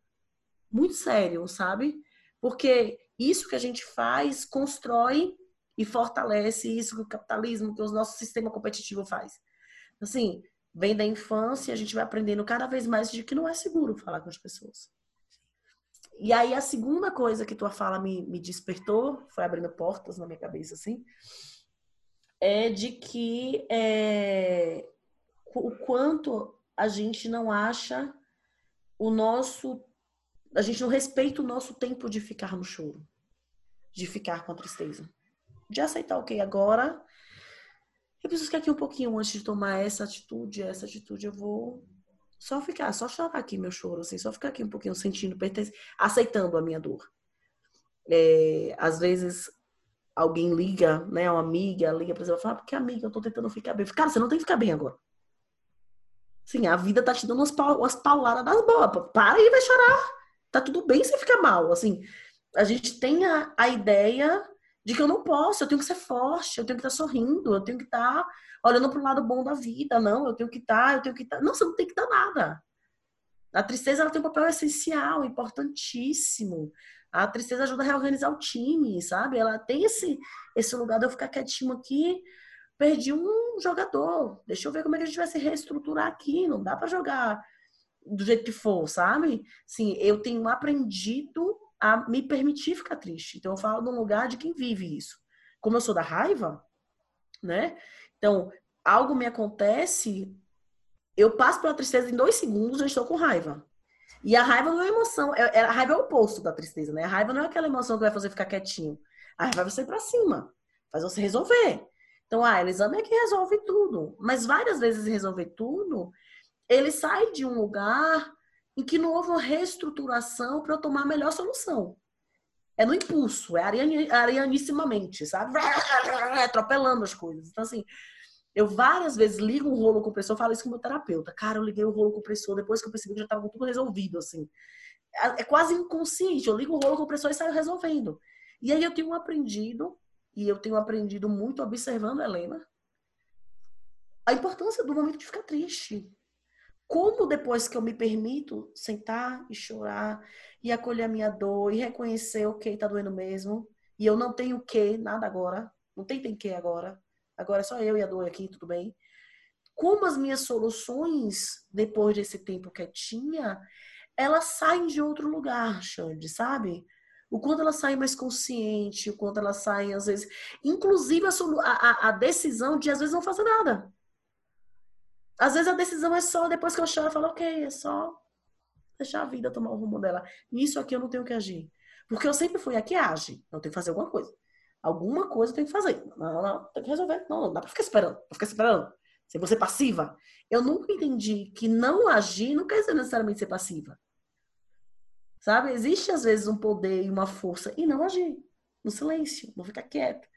muito sério, sabe? Porque isso que a gente faz constrói e fortalece isso que o capitalismo, que o nosso sistema competitivo faz. Assim, vem da infância, a gente vai aprendendo cada vez mais de que não é seguro falar com as pessoas. E aí a segunda coisa que tua fala me, me despertou, foi abrindo portas na minha cabeça, assim, é de que é, o quanto a gente não acha o nosso. A gente não respeita o nosso tempo de ficar no choro, de ficar com a tristeza. De aceitar, ok, agora eu preciso ficar aqui um pouquinho antes de tomar essa atitude, essa atitude eu vou só ficar, só chorar aqui meu choro, assim, só ficar aqui um pouquinho sentindo aceitando a minha dor. É, às vezes alguém liga, né, uma amiga liga para você e fala, porque amiga, eu tô tentando ficar bem. Cara, você não tem que ficar bem agora. Sim, a vida tá te dando umas, umas pauladas das boas. Para e vai chorar. Tá tudo bem você ficar mal. Assim, a gente tem a, a ideia de que eu não posso, eu tenho que ser forte, eu tenho que estar sorrindo, eu tenho que estar olhando para o lado bom da vida. Não, eu tenho que estar, eu tenho que estar. Não, você não tem que estar nada. A tristeza ela tem um papel essencial, importantíssimo. A tristeza ajuda a reorganizar o time, sabe? Ela tem esse, esse lugar de eu ficar quietinho aqui, perdi um jogador. Deixa eu ver como é que a gente vai se reestruturar aqui. Não dá para jogar do jeito que for, sabe? Sim, eu tenho aprendido a me permitir ficar triste. Então, eu falo num lugar de quem vive isso. Como eu sou da raiva, né? Então, algo me acontece, eu passo pela tristeza em dois segundos, eu estou com raiva. E a raiva não é emoção, é, é, a raiva é o oposto da tristeza, né? A raiva não é aquela emoção que vai fazer ficar quietinho. A raiva vai você ir pra cima, faz você resolver. Então, ah, Elisama é que resolve tudo. Mas várias vezes resolver tudo, ele sai de um lugar em que não houve uma reestruturação para eu tomar a melhor solução. É no impulso, é arianissimamente, sabe? Atropelando as coisas. Então, assim, eu várias vezes ligo um rolo compressor, falo isso com o meu terapeuta. Cara, eu liguei o rolo compressor depois que eu percebi que já estava tudo resolvido, assim. É, é quase inconsciente. Eu ligo o rolo compressor e saio resolvendo. E aí eu tenho aprendido, e eu tenho aprendido muito observando a Helena, a importância do momento de ficar triste como depois que eu me permito sentar e chorar e acolher a minha dor e reconhecer, ok, tá doendo mesmo, e eu não tenho o que, nada agora, não tem tem que agora, agora é só eu e a dor aqui, tudo bem. Como as minhas soluções, depois desse tempo quietinha, elas saem de outro lugar, Xande, sabe? O quanto elas saem mais consciente, o quanto elas saem, às vezes, inclusive a, a, a decisão de, às vezes, não fazer nada às vezes a decisão é só depois que eu choro, eu falo, ok, é só deixar a vida tomar o rumo dela. Nisso aqui eu não tenho que agir. Porque eu sempre fui a que age. Eu tenho que fazer alguma coisa. Alguma coisa eu tenho que fazer. Não, não, tem que resolver. Não, não dá pra ficar esperando. Pra ficar esperando. Se você passiva. Eu nunca entendi que não agir não quer dizer necessariamente ser passiva. Sabe? Existe às vezes um poder e uma força e não agir. No silêncio, não ficar quieto.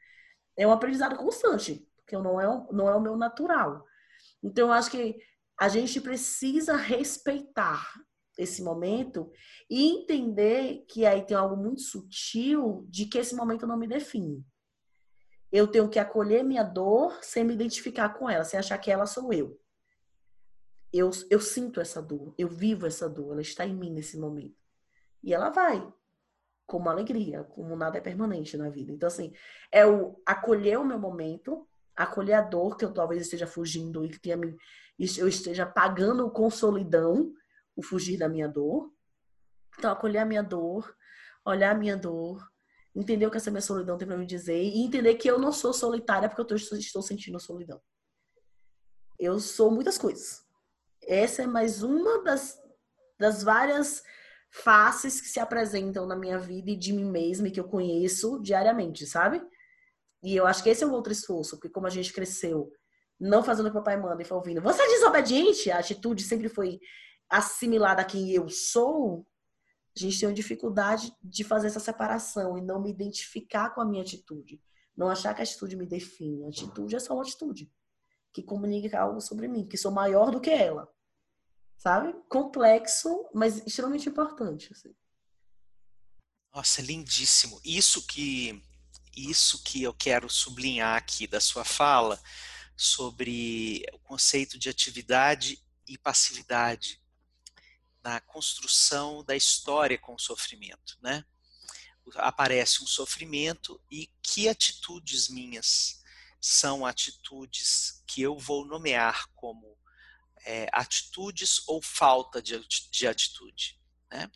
É um aprendizado constante, porque não é, não é o meu natural. Então, eu acho que a gente precisa respeitar esse momento e entender que aí tem algo muito sutil de que esse momento não me define. Eu tenho que acolher minha dor sem me identificar com ela, sem achar que ela sou eu. Eu, eu sinto essa dor, eu vivo essa dor, ela está em mim nesse momento. E ela vai, como alegria, como nada é permanente na vida. Então, assim, é o acolher o meu momento, acolher a dor que eu talvez esteja fugindo e que tenha me, eu esteja pagando com solidão o fugir da minha dor. Então, acolher a minha dor, olhar a minha dor, entender o que essa minha solidão tem para me dizer e entender que eu não sou solitária porque eu estou, estou sentindo solidão. Eu sou muitas coisas. Essa é mais uma das, das várias faces que se apresentam na minha vida e de mim mesma e que eu conheço diariamente, sabe? E eu acho que esse é um outro esforço, porque como a gente cresceu não fazendo o que o papai manda e foi ouvindo, você é desobediente, a atitude sempre foi assimilada a quem eu sou, a gente tem uma dificuldade de fazer essa separação e não me identificar com a minha atitude. Não achar que a atitude me define. A atitude é só uma atitude que comunica algo sobre mim, que sou maior do que ela. Sabe? Complexo, mas extremamente importante. Assim. Nossa, lindíssimo. Isso que isso que eu quero sublinhar aqui da sua fala sobre o conceito de atividade e passividade na construção da história com o sofrimento, né? Aparece um sofrimento e que atitudes minhas são atitudes que eu vou nomear como é, atitudes ou falta de, de atitude. Né?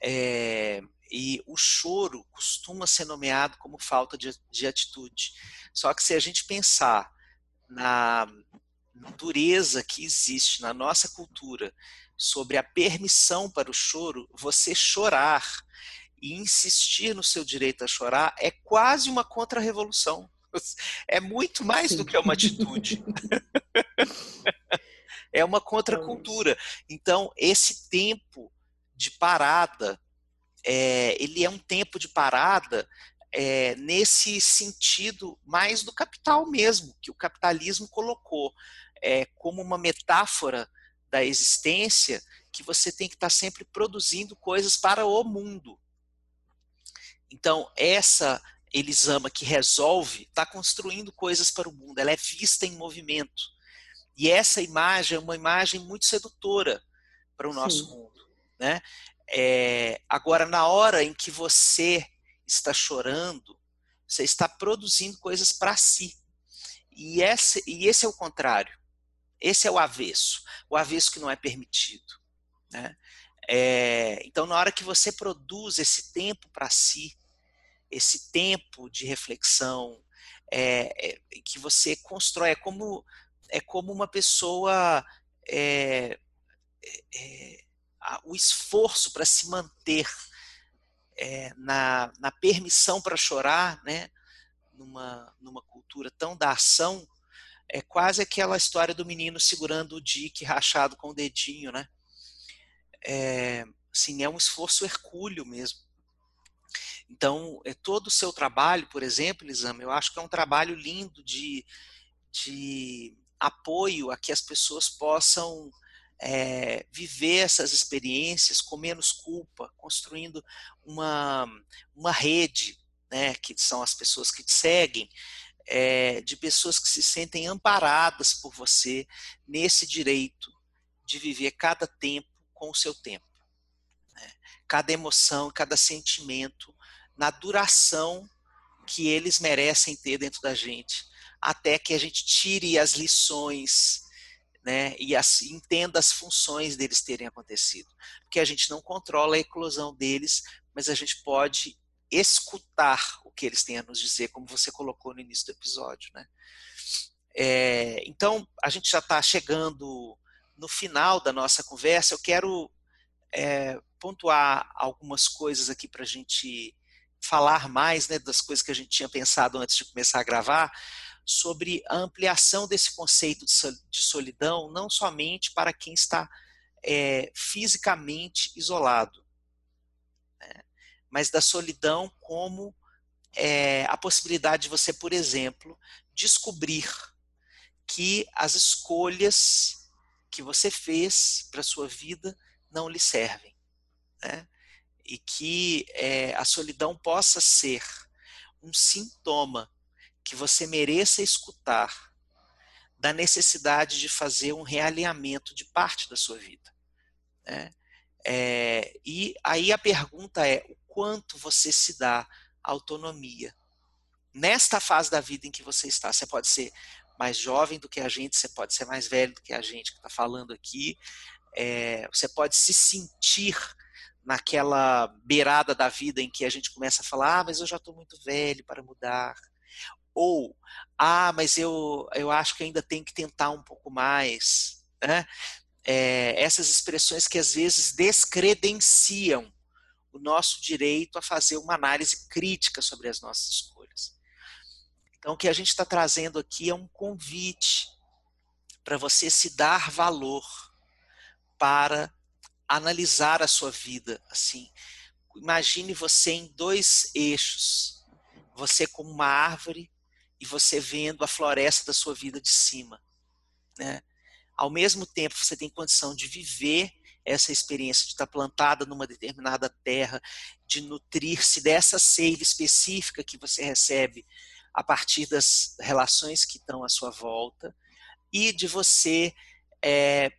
É, e o choro costuma ser nomeado como falta de, de atitude. Só que se a gente pensar na dureza que existe na nossa cultura sobre a permissão para o choro, você chorar e insistir no seu direito a chorar é quase uma contra-revolução. É muito mais do que uma atitude. é uma contracultura. Então, esse tempo de parada, é, ele é um tempo de parada é, nesse sentido mais do capital mesmo, que o capitalismo colocou é, como uma metáfora da existência, que você tem que estar sempre produzindo coisas para o mundo. Então, essa Elisama que resolve está construindo coisas para o mundo, ela é vista em movimento. E essa imagem é uma imagem muito sedutora para o nosso Sim. mundo. Né? É, agora, na hora em que você está chorando, você está produzindo coisas para si. E esse, e esse é o contrário. Esse é o avesso. O avesso que não é permitido. Né? É, então, na hora que você produz esse tempo para si, esse tempo de reflexão, é, é, que você constrói, é como, é como uma pessoa. O esforço para se manter é, na, na, permissão para chorar, né, numa, numa cultura tão da ação, é quase aquela história do menino segurando o dique rachado com o dedinho, né? É, assim, é um esforço hercúleo mesmo. Então, é todo o seu trabalho, por exemplo, Lisama, eu acho que é um trabalho lindo de, de apoio a que as pessoas possam é, viver essas experiências com menos culpa, construindo uma, uma rede, né, que são as pessoas que te seguem, é, de pessoas que se sentem amparadas por você nesse direito de viver cada tempo com o seu tempo. Né? Cada emoção, cada sentimento, na duração que eles merecem ter dentro da gente, até que a gente tire as lições né, e as, entenda as funções deles terem acontecido. Porque a gente não controla a eclosão deles, mas a gente pode escutar o que eles têm a nos dizer, como você colocou no início do episódio. Né? É, então, a gente já está chegando no final da nossa conversa. Eu quero é, pontuar algumas coisas aqui para a gente falar mais né, das coisas que a gente tinha pensado antes de começar a gravar, sobre a ampliação desse conceito de solidão, não somente para quem está é, fisicamente isolado, né, mas da solidão como é, a possibilidade de você, por exemplo, descobrir que as escolhas que você fez para sua vida não lhe servem. Né? E que é, a solidão possa ser um sintoma que você mereça escutar da necessidade de fazer um realinhamento de parte da sua vida. Né? É, e aí a pergunta é: o quanto você se dá autonomia nesta fase da vida em que você está? Você pode ser mais jovem do que a gente, você pode ser mais velho do que a gente que está falando aqui, é, você pode se sentir naquela beirada da vida em que a gente começa a falar: ah, mas eu já estou muito velho para mudar ou ah, mas eu, eu acho que ainda tem que tentar um pouco mais. Né? É, essas expressões que às vezes descredenciam o nosso direito a fazer uma análise crítica sobre as nossas escolhas. Então, o que a gente está trazendo aqui é um convite para você se dar valor para analisar a sua vida assim. Imagine você em dois eixos. Você como uma árvore e você vendo a floresta da sua vida de cima. Né? Ao mesmo tempo, você tem condição de viver essa experiência de estar plantada numa determinada terra, de nutrir-se dessa seiva específica que você recebe a partir das relações que estão à sua volta e de você é,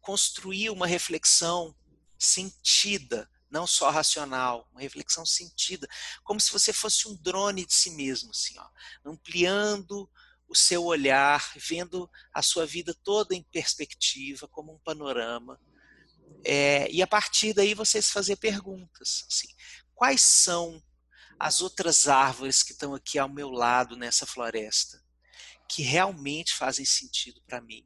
construir uma reflexão sentida não só racional, uma reflexão sentida, como se você fosse um drone de si mesmo, assim, ó, ampliando o seu olhar, vendo a sua vida toda em perspectiva, como um panorama. É, e a partir daí vocês fazer perguntas. Assim, quais são as outras árvores que estão aqui ao meu lado nessa floresta que realmente fazem sentido para mim?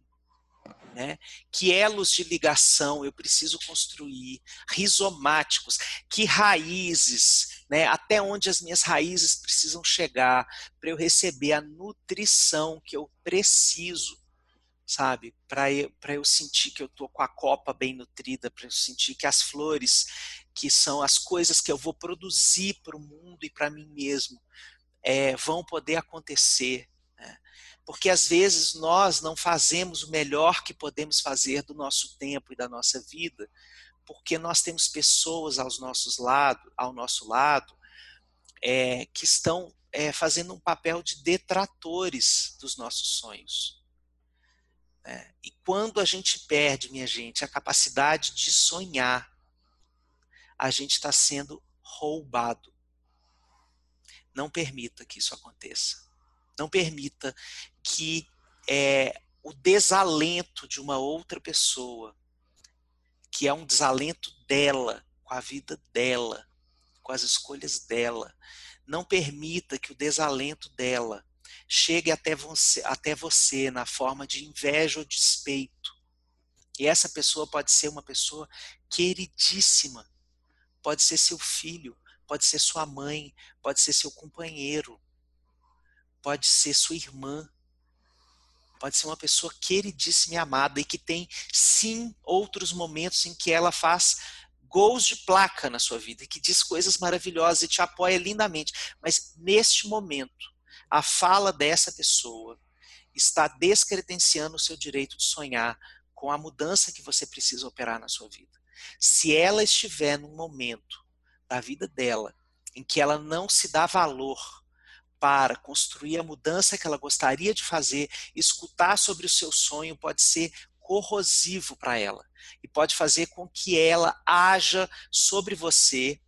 Né? Que elos de ligação eu preciso construir, rizomáticos, que raízes, né? até onde as minhas raízes precisam chegar para eu receber a nutrição que eu preciso, sabe? Para eu, eu sentir que eu estou com a copa bem nutrida, para eu sentir que as flores, que são as coisas que eu vou produzir para o mundo e para mim mesmo, é, vão poder acontecer. Porque às vezes nós não fazemos o melhor que podemos fazer do nosso tempo e da nossa vida, porque nós temos pessoas aos nossos lado, ao nosso lado é, que estão é, fazendo um papel de detratores dos nossos sonhos. É, e quando a gente perde, minha gente, a capacidade de sonhar, a gente está sendo roubado. Não permita que isso aconteça. Não permita que é, o desalento de uma outra pessoa, que é um desalento dela, com a vida dela, com as escolhas dela, não permita que o desalento dela chegue até você, até você na forma de inveja ou despeito. E essa pessoa pode ser uma pessoa queridíssima, pode ser seu filho, pode ser sua mãe, pode ser seu companheiro, pode ser sua irmã, pode ser uma pessoa queridíssima e amada e que tem sim outros momentos em que ela faz gols de placa na sua vida, que diz coisas maravilhosas e te apoia lindamente, mas neste momento, a fala dessa pessoa está descredenciando o seu direito de sonhar com a mudança que você precisa operar na sua vida. Se ela estiver num momento da vida dela em que ela não se dá valor para construir a mudança que ela gostaria de fazer, escutar sobre o seu sonho pode ser corrosivo para ela e pode fazer com que ela haja sobre você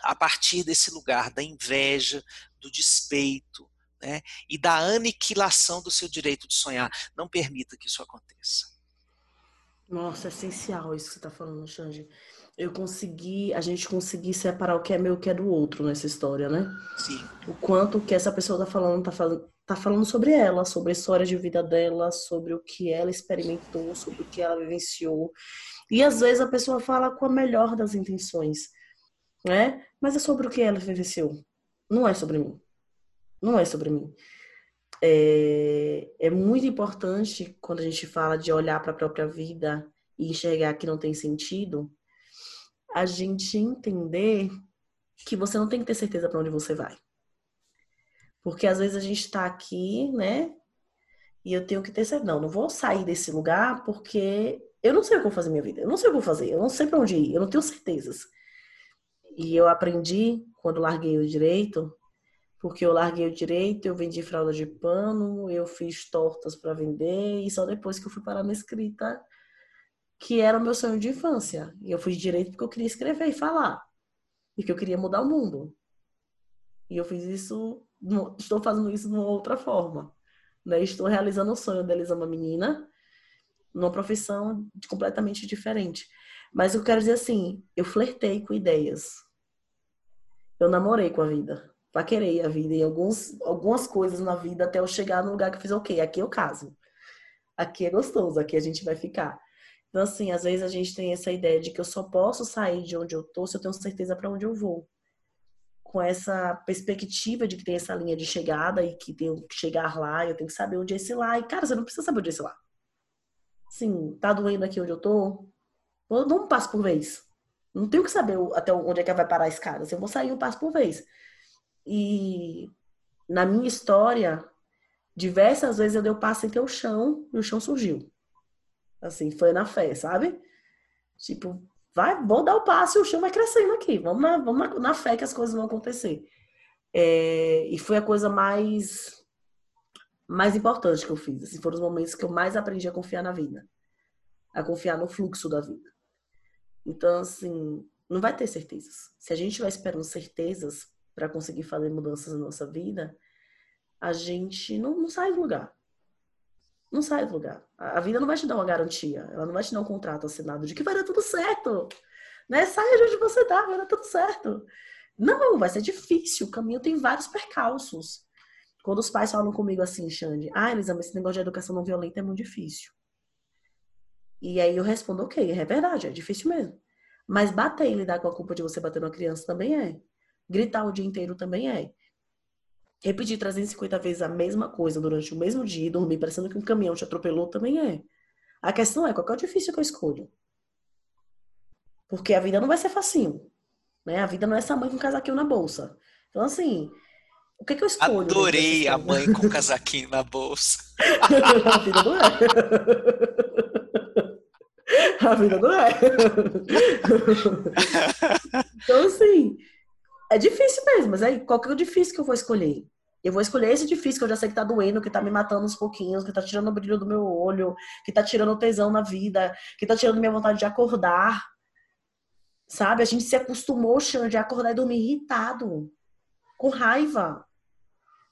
a partir desse lugar da inveja, do despeito, né, e da aniquilação do seu direito de sonhar. Não permita que isso aconteça. Nossa, é essencial isso que você está falando, Xande eu consegui, a gente conseguir separar o que é meu e o que é do outro nessa história, né? Sim. O quanto que essa pessoa tá falando, tá falando, tá falando sobre ela, sobre a história de vida dela, sobre o que ela experimentou, sobre o que ela vivenciou. E às vezes a pessoa fala com a melhor das intenções, né? Mas é sobre o que ela vivenciou. Não é sobre mim. Não é sobre mim. É, é muito importante quando a gente fala de olhar para a própria vida e enxergar que não tem sentido, a gente entender que você não tem que ter certeza para onde você vai. Porque às vezes a gente está aqui, né? E eu tenho que ter certeza. Não, não vou sair desse lugar porque eu não sei o que vou fazer minha vida. Eu não sei o que vou fazer. Eu não sei para onde ir. Eu não tenho certezas. E eu aprendi quando larguei o direito, porque eu larguei o direito, eu vendi fralda de pano, eu fiz tortas para vender e só depois que eu fui parar na escrita que era o meu sonho de infância. E eu fui de direito porque eu queria escrever e falar. E que eu queria mudar o mundo. E eu fiz isso, estou fazendo isso de uma outra forma. Né? Estou realizando o sonho Elisa uma menina, numa profissão completamente diferente. Mas eu quero dizer assim, eu flertei com ideias. Eu namorei com a vida. Paquerei a vida em alguns, algumas coisas na vida até eu chegar no lugar que eu fiz, ok, aqui eu caso. Aqui é gostoso, aqui a gente vai ficar. Então, assim, às vezes a gente tem essa ideia de que eu só posso sair de onde eu tô se eu tenho certeza para onde eu vou. Com essa perspectiva de que tem essa linha de chegada e que tenho que chegar lá, eu tenho que saber onde é esse lá. E, cara, você não precisa saber onde é esse lá. Sim, tá doendo aqui onde eu tô? Eu dou um passo por vez. Não tenho que saber até onde é que vai parar a escada. Eu vou sair um passo por vez. E na minha história, diversas vezes eu dei o um passo entre o chão e o chão surgiu. Assim, foi na fé, sabe? Tipo, vai, vou dar o passo e o chão vai crescendo aqui. Vamos na, vamos na, na fé que as coisas vão acontecer. É, e foi a coisa mais mais importante que eu fiz. Assim, foram os momentos que eu mais aprendi a confiar na vida. A confiar no fluxo da vida. Então, assim, não vai ter certezas. Se a gente vai esperando certezas para conseguir fazer mudanças na nossa vida, a gente não, não sai do lugar. Não sai do lugar. A vida não vai te dar uma garantia, ela não vai te dar um contrato assinado de que vai dar tudo certo. Né? Saia de onde você tá, vai dar tudo certo. Não, vai ser difícil. O caminho tem vários percalços. Quando os pais falam comigo assim, Xande, ah, Elisa, mas esse negócio de educação não violenta é muito difícil. E aí eu respondo, ok, é verdade, é difícil mesmo. Mas bater e lidar com a culpa de você bater numa criança também é. Gritar o dia inteiro também é. Repetir 350 vezes a mesma coisa durante o mesmo dia e dormir parecendo que um caminhão te atropelou também é. A questão é, qual é o difícil que eu escolho? Porque a vida não vai ser facinho. Né? A vida não é essa mãe com casaquinho na bolsa. Então, assim, o que, que eu escolho? Adorei a mãe com casaquinho na bolsa. a vida não é. A vida não é. então, assim, é difícil mesmo, mas aí, qual que é o difícil que eu vou escolher? Eu vou escolher esse difícil que eu já sei que tá doendo, que tá me matando uns pouquinhos, que tá tirando o brilho do meu olho, que tá tirando o tesão na vida, que tá tirando minha vontade de acordar. Sabe? A gente se acostumou, Xande, a acordar e dormir irritado, com raiva.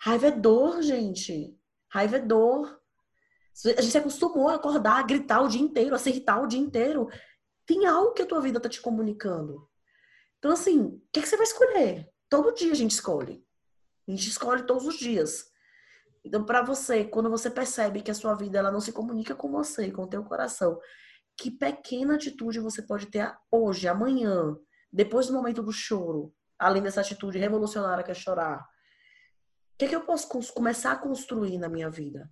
Raiva é dor, gente. Raiva é dor. A gente se acostumou a acordar, a gritar o dia inteiro, a se irritar o dia inteiro. Tem algo que a tua vida tá te comunicando. Então, assim, o que, que você vai escolher? Todo dia a gente escolhe. A gente escolhe todos os dias. Então, para você, quando você percebe que a sua vida ela não se comunica com você, com o teu coração, que pequena atitude você pode ter hoje, amanhã, depois do momento do choro, além dessa atitude revolucionária que é chorar? O que, é que eu posso começar a construir na minha vida?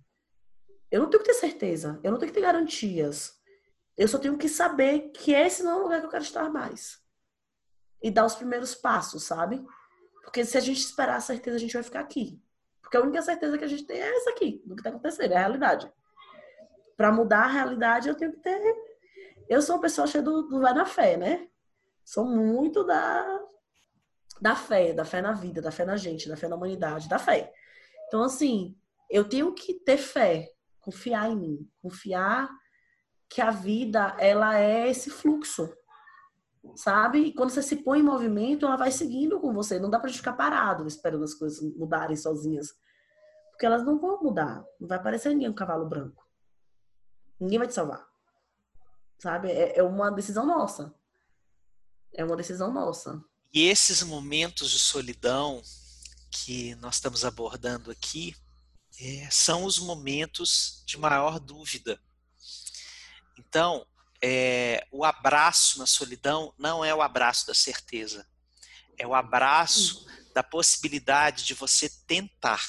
Eu não tenho que ter certeza, eu não tenho que ter garantias. Eu só tenho que saber que esse não é o lugar que eu quero estar mais. E dar os primeiros passos, sabe? Porque se a gente esperar a certeza, a gente vai ficar aqui. Porque a única certeza que a gente tem é essa aqui, do que está acontecendo, é a realidade. Para mudar a realidade, eu tenho que ter eu sou uma pessoa cheia do, do vai na fé, né? Sou muito da, da fé, da fé na vida, da fé na gente, da fé na humanidade, da fé. Então, assim, eu tenho que ter fé, confiar em mim, confiar que a vida, ela é esse fluxo, sabe? E quando você se põe em movimento, ela vai seguindo com você. Não dá pra gente ficar parado esperando as coisas mudarem sozinhas. Porque elas não vão mudar. Não vai aparecer ninguém com cavalo branco. Ninguém vai te salvar sabe? É, é uma decisão nossa. É uma decisão nossa. E esses momentos de solidão que nós estamos abordando aqui é, são os momentos de maior dúvida. Então, é, o abraço na solidão não é o abraço da certeza, é o abraço da possibilidade de você tentar.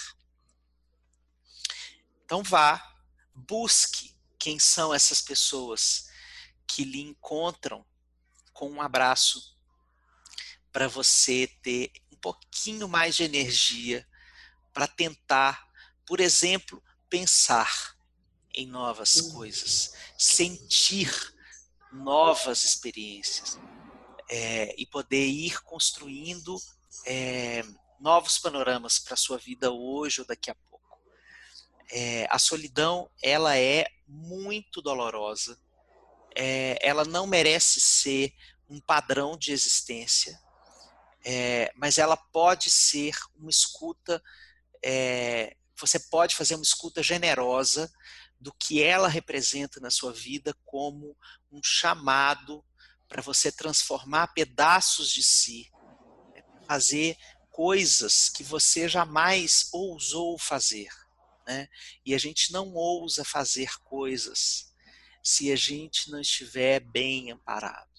Então, vá, busque quem são essas pessoas que lhe encontram com um abraço para você ter um pouquinho mais de energia para tentar, por exemplo, pensar em novas coisas, sentir novas experiências é, e poder ir construindo é, novos panoramas para a sua vida hoje ou daqui a pouco. É, a solidão ela é muito dolorosa, é, ela não merece ser um padrão de existência, é, mas ela pode ser uma escuta, é, você pode fazer uma escuta generosa do que ela representa na sua vida como um chamado para você transformar pedaços de si, né, fazer coisas que você jamais ousou fazer. Né? E a gente não ousa fazer coisas se a gente não estiver bem amparado.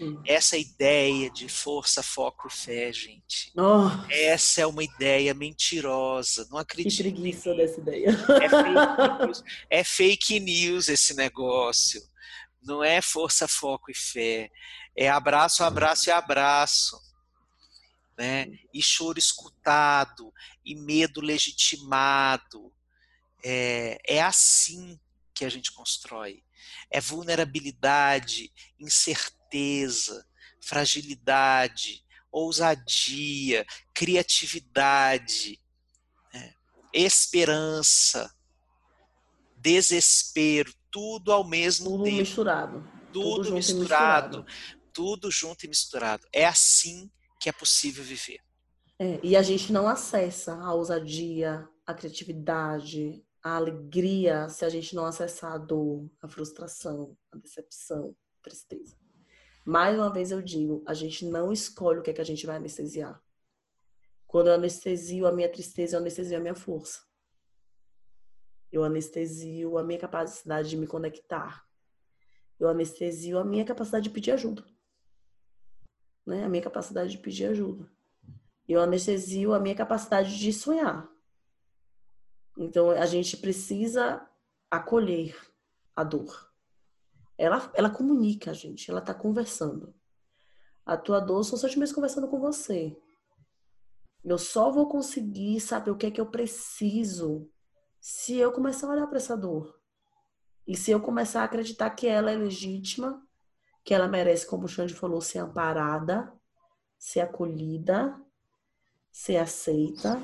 Hum. Essa ideia de força, foco e fé, gente. Essa é uma ideia mentirosa. Não acredito. Que preguiça dessa ideia. É fake, news, é fake news esse negócio. Não é força, foco e fé. É abraço, abraço e abraço. Né? E choro escutado, e medo legitimado. É, é assim que a gente constrói. É vulnerabilidade, incerteza, fragilidade, ousadia, criatividade, né? esperança, desespero, tudo ao mesmo tudo tempo. Misturado. Tudo, tudo misturado, misturado, tudo junto e misturado. É assim que é possível viver. É, e a gente não acessa a ousadia, a criatividade, a alegria se a gente não acessar a dor, a frustração, a decepção, a tristeza. Mais uma vez eu digo, a gente não escolhe o que é que a gente vai anestesiar. Quando eu anestesio a minha tristeza, eu anestesio a minha força. Eu anestesio a minha capacidade de me conectar. Eu anestesio a minha capacidade de pedir ajuda. Né? A minha capacidade de pedir ajuda. Eu anestesio a minha capacidade de sonhar. Então a gente precisa acolher a dor. Ela, ela comunica a gente, ela está conversando. A tua dor são seus meses conversando com você. Eu só vou conseguir saber o que é que eu preciso se eu começar a olhar para essa dor. E se eu começar a acreditar que ela é legítima, que ela merece, como o Xande falou, ser amparada, ser acolhida, ser aceita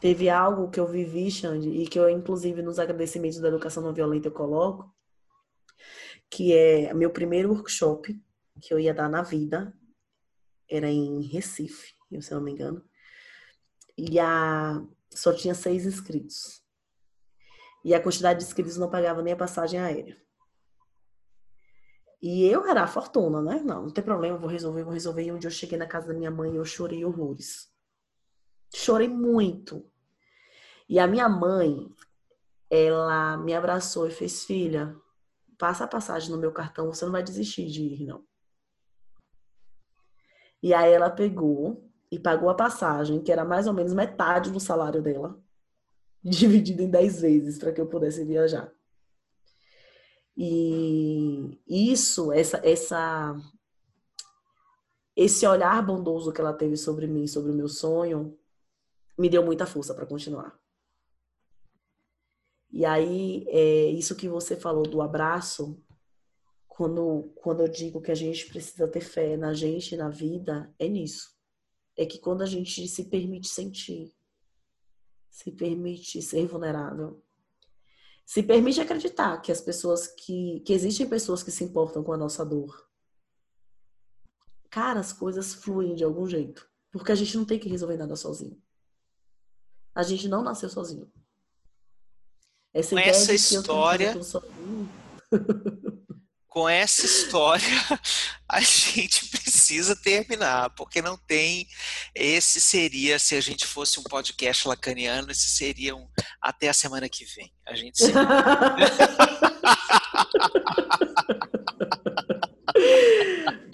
Teve algo que eu vivi, Xande, e que eu, inclusive, nos agradecimentos da educação não violenta eu coloco, que é meu primeiro workshop que eu ia dar na vida, era em Recife, se eu não me engano, e a, só tinha seis inscritos. E a quantidade de inscritos não pagava nem a passagem aérea. E eu era a fortuna, né? Não, não tem problema, vou resolver, vou resolver. E um dia eu cheguei na casa da minha mãe e eu chorei horrores. Chorei muito. E a minha mãe, ela me abraçou e fez: Filha, passa a passagem no meu cartão, você não vai desistir de ir, não. E aí ela pegou e pagou a passagem, que era mais ou menos metade do salário dela, dividido em 10 vezes para que eu pudesse viajar. E isso, essa, essa, esse olhar bondoso que ela teve sobre mim, sobre o meu sonho, me deu muita força para continuar. E aí, é, isso que você falou do abraço, quando, quando eu digo que a gente precisa ter fé na gente, na vida, é nisso. É que quando a gente se permite sentir, se permite ser vulnerável, se permite acreditar que as pessoas que, que existem pessoas que se importam com a nossa dor. Cara, as coisas fluem de algum jeito. Porque a gente não tem que resolver nada sozinho. A gente não nasceu sozinho. Essa com essa história. com essa história, a gente precisa terminar, porque não tem. Esse seria, se a gente fosse um podcast lacaniano, esse seria um até a semana que vem. A gente.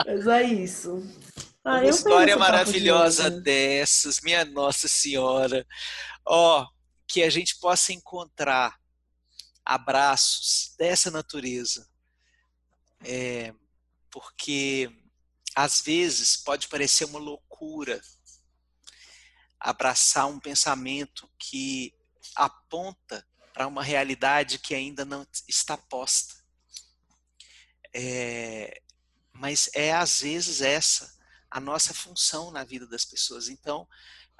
Mas é isso. Ah, Uma história maravilhosa de dessas, minha Nossa Senhora. Ó, oh, que a gente possa encontrar abraços dessa natureza. É, porque às vezes pode parecer uma loucura abraçar um pensamento que aponta para uma realidade que ainda não está posta. É, mas é às vezes essa a nossa função na vida das pessoas. Então,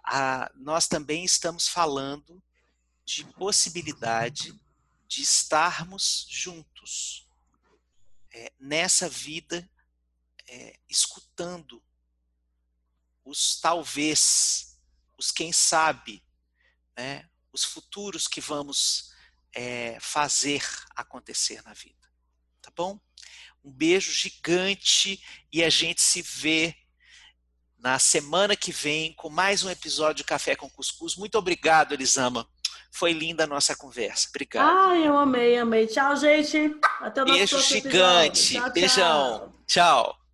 a, nós também estamos falando de possibilidade de estarmos juntos é, nessa vida, é, escutando os talvez, os quem sabe, né, os futuros que vamos é, fazer acontecer na vida. Tá bom? Um beijo gigante e a gente se vê na semana que vem com mais um episódio de Café com Cuscuz. Muito obrigado, Elisama. Foi linda a nossa conversa. Obrigado. Ai, eu amei, amei. Tchau, gente. Até o nosso Beijo gigante. Tchau, Beijão. tchau. tchau.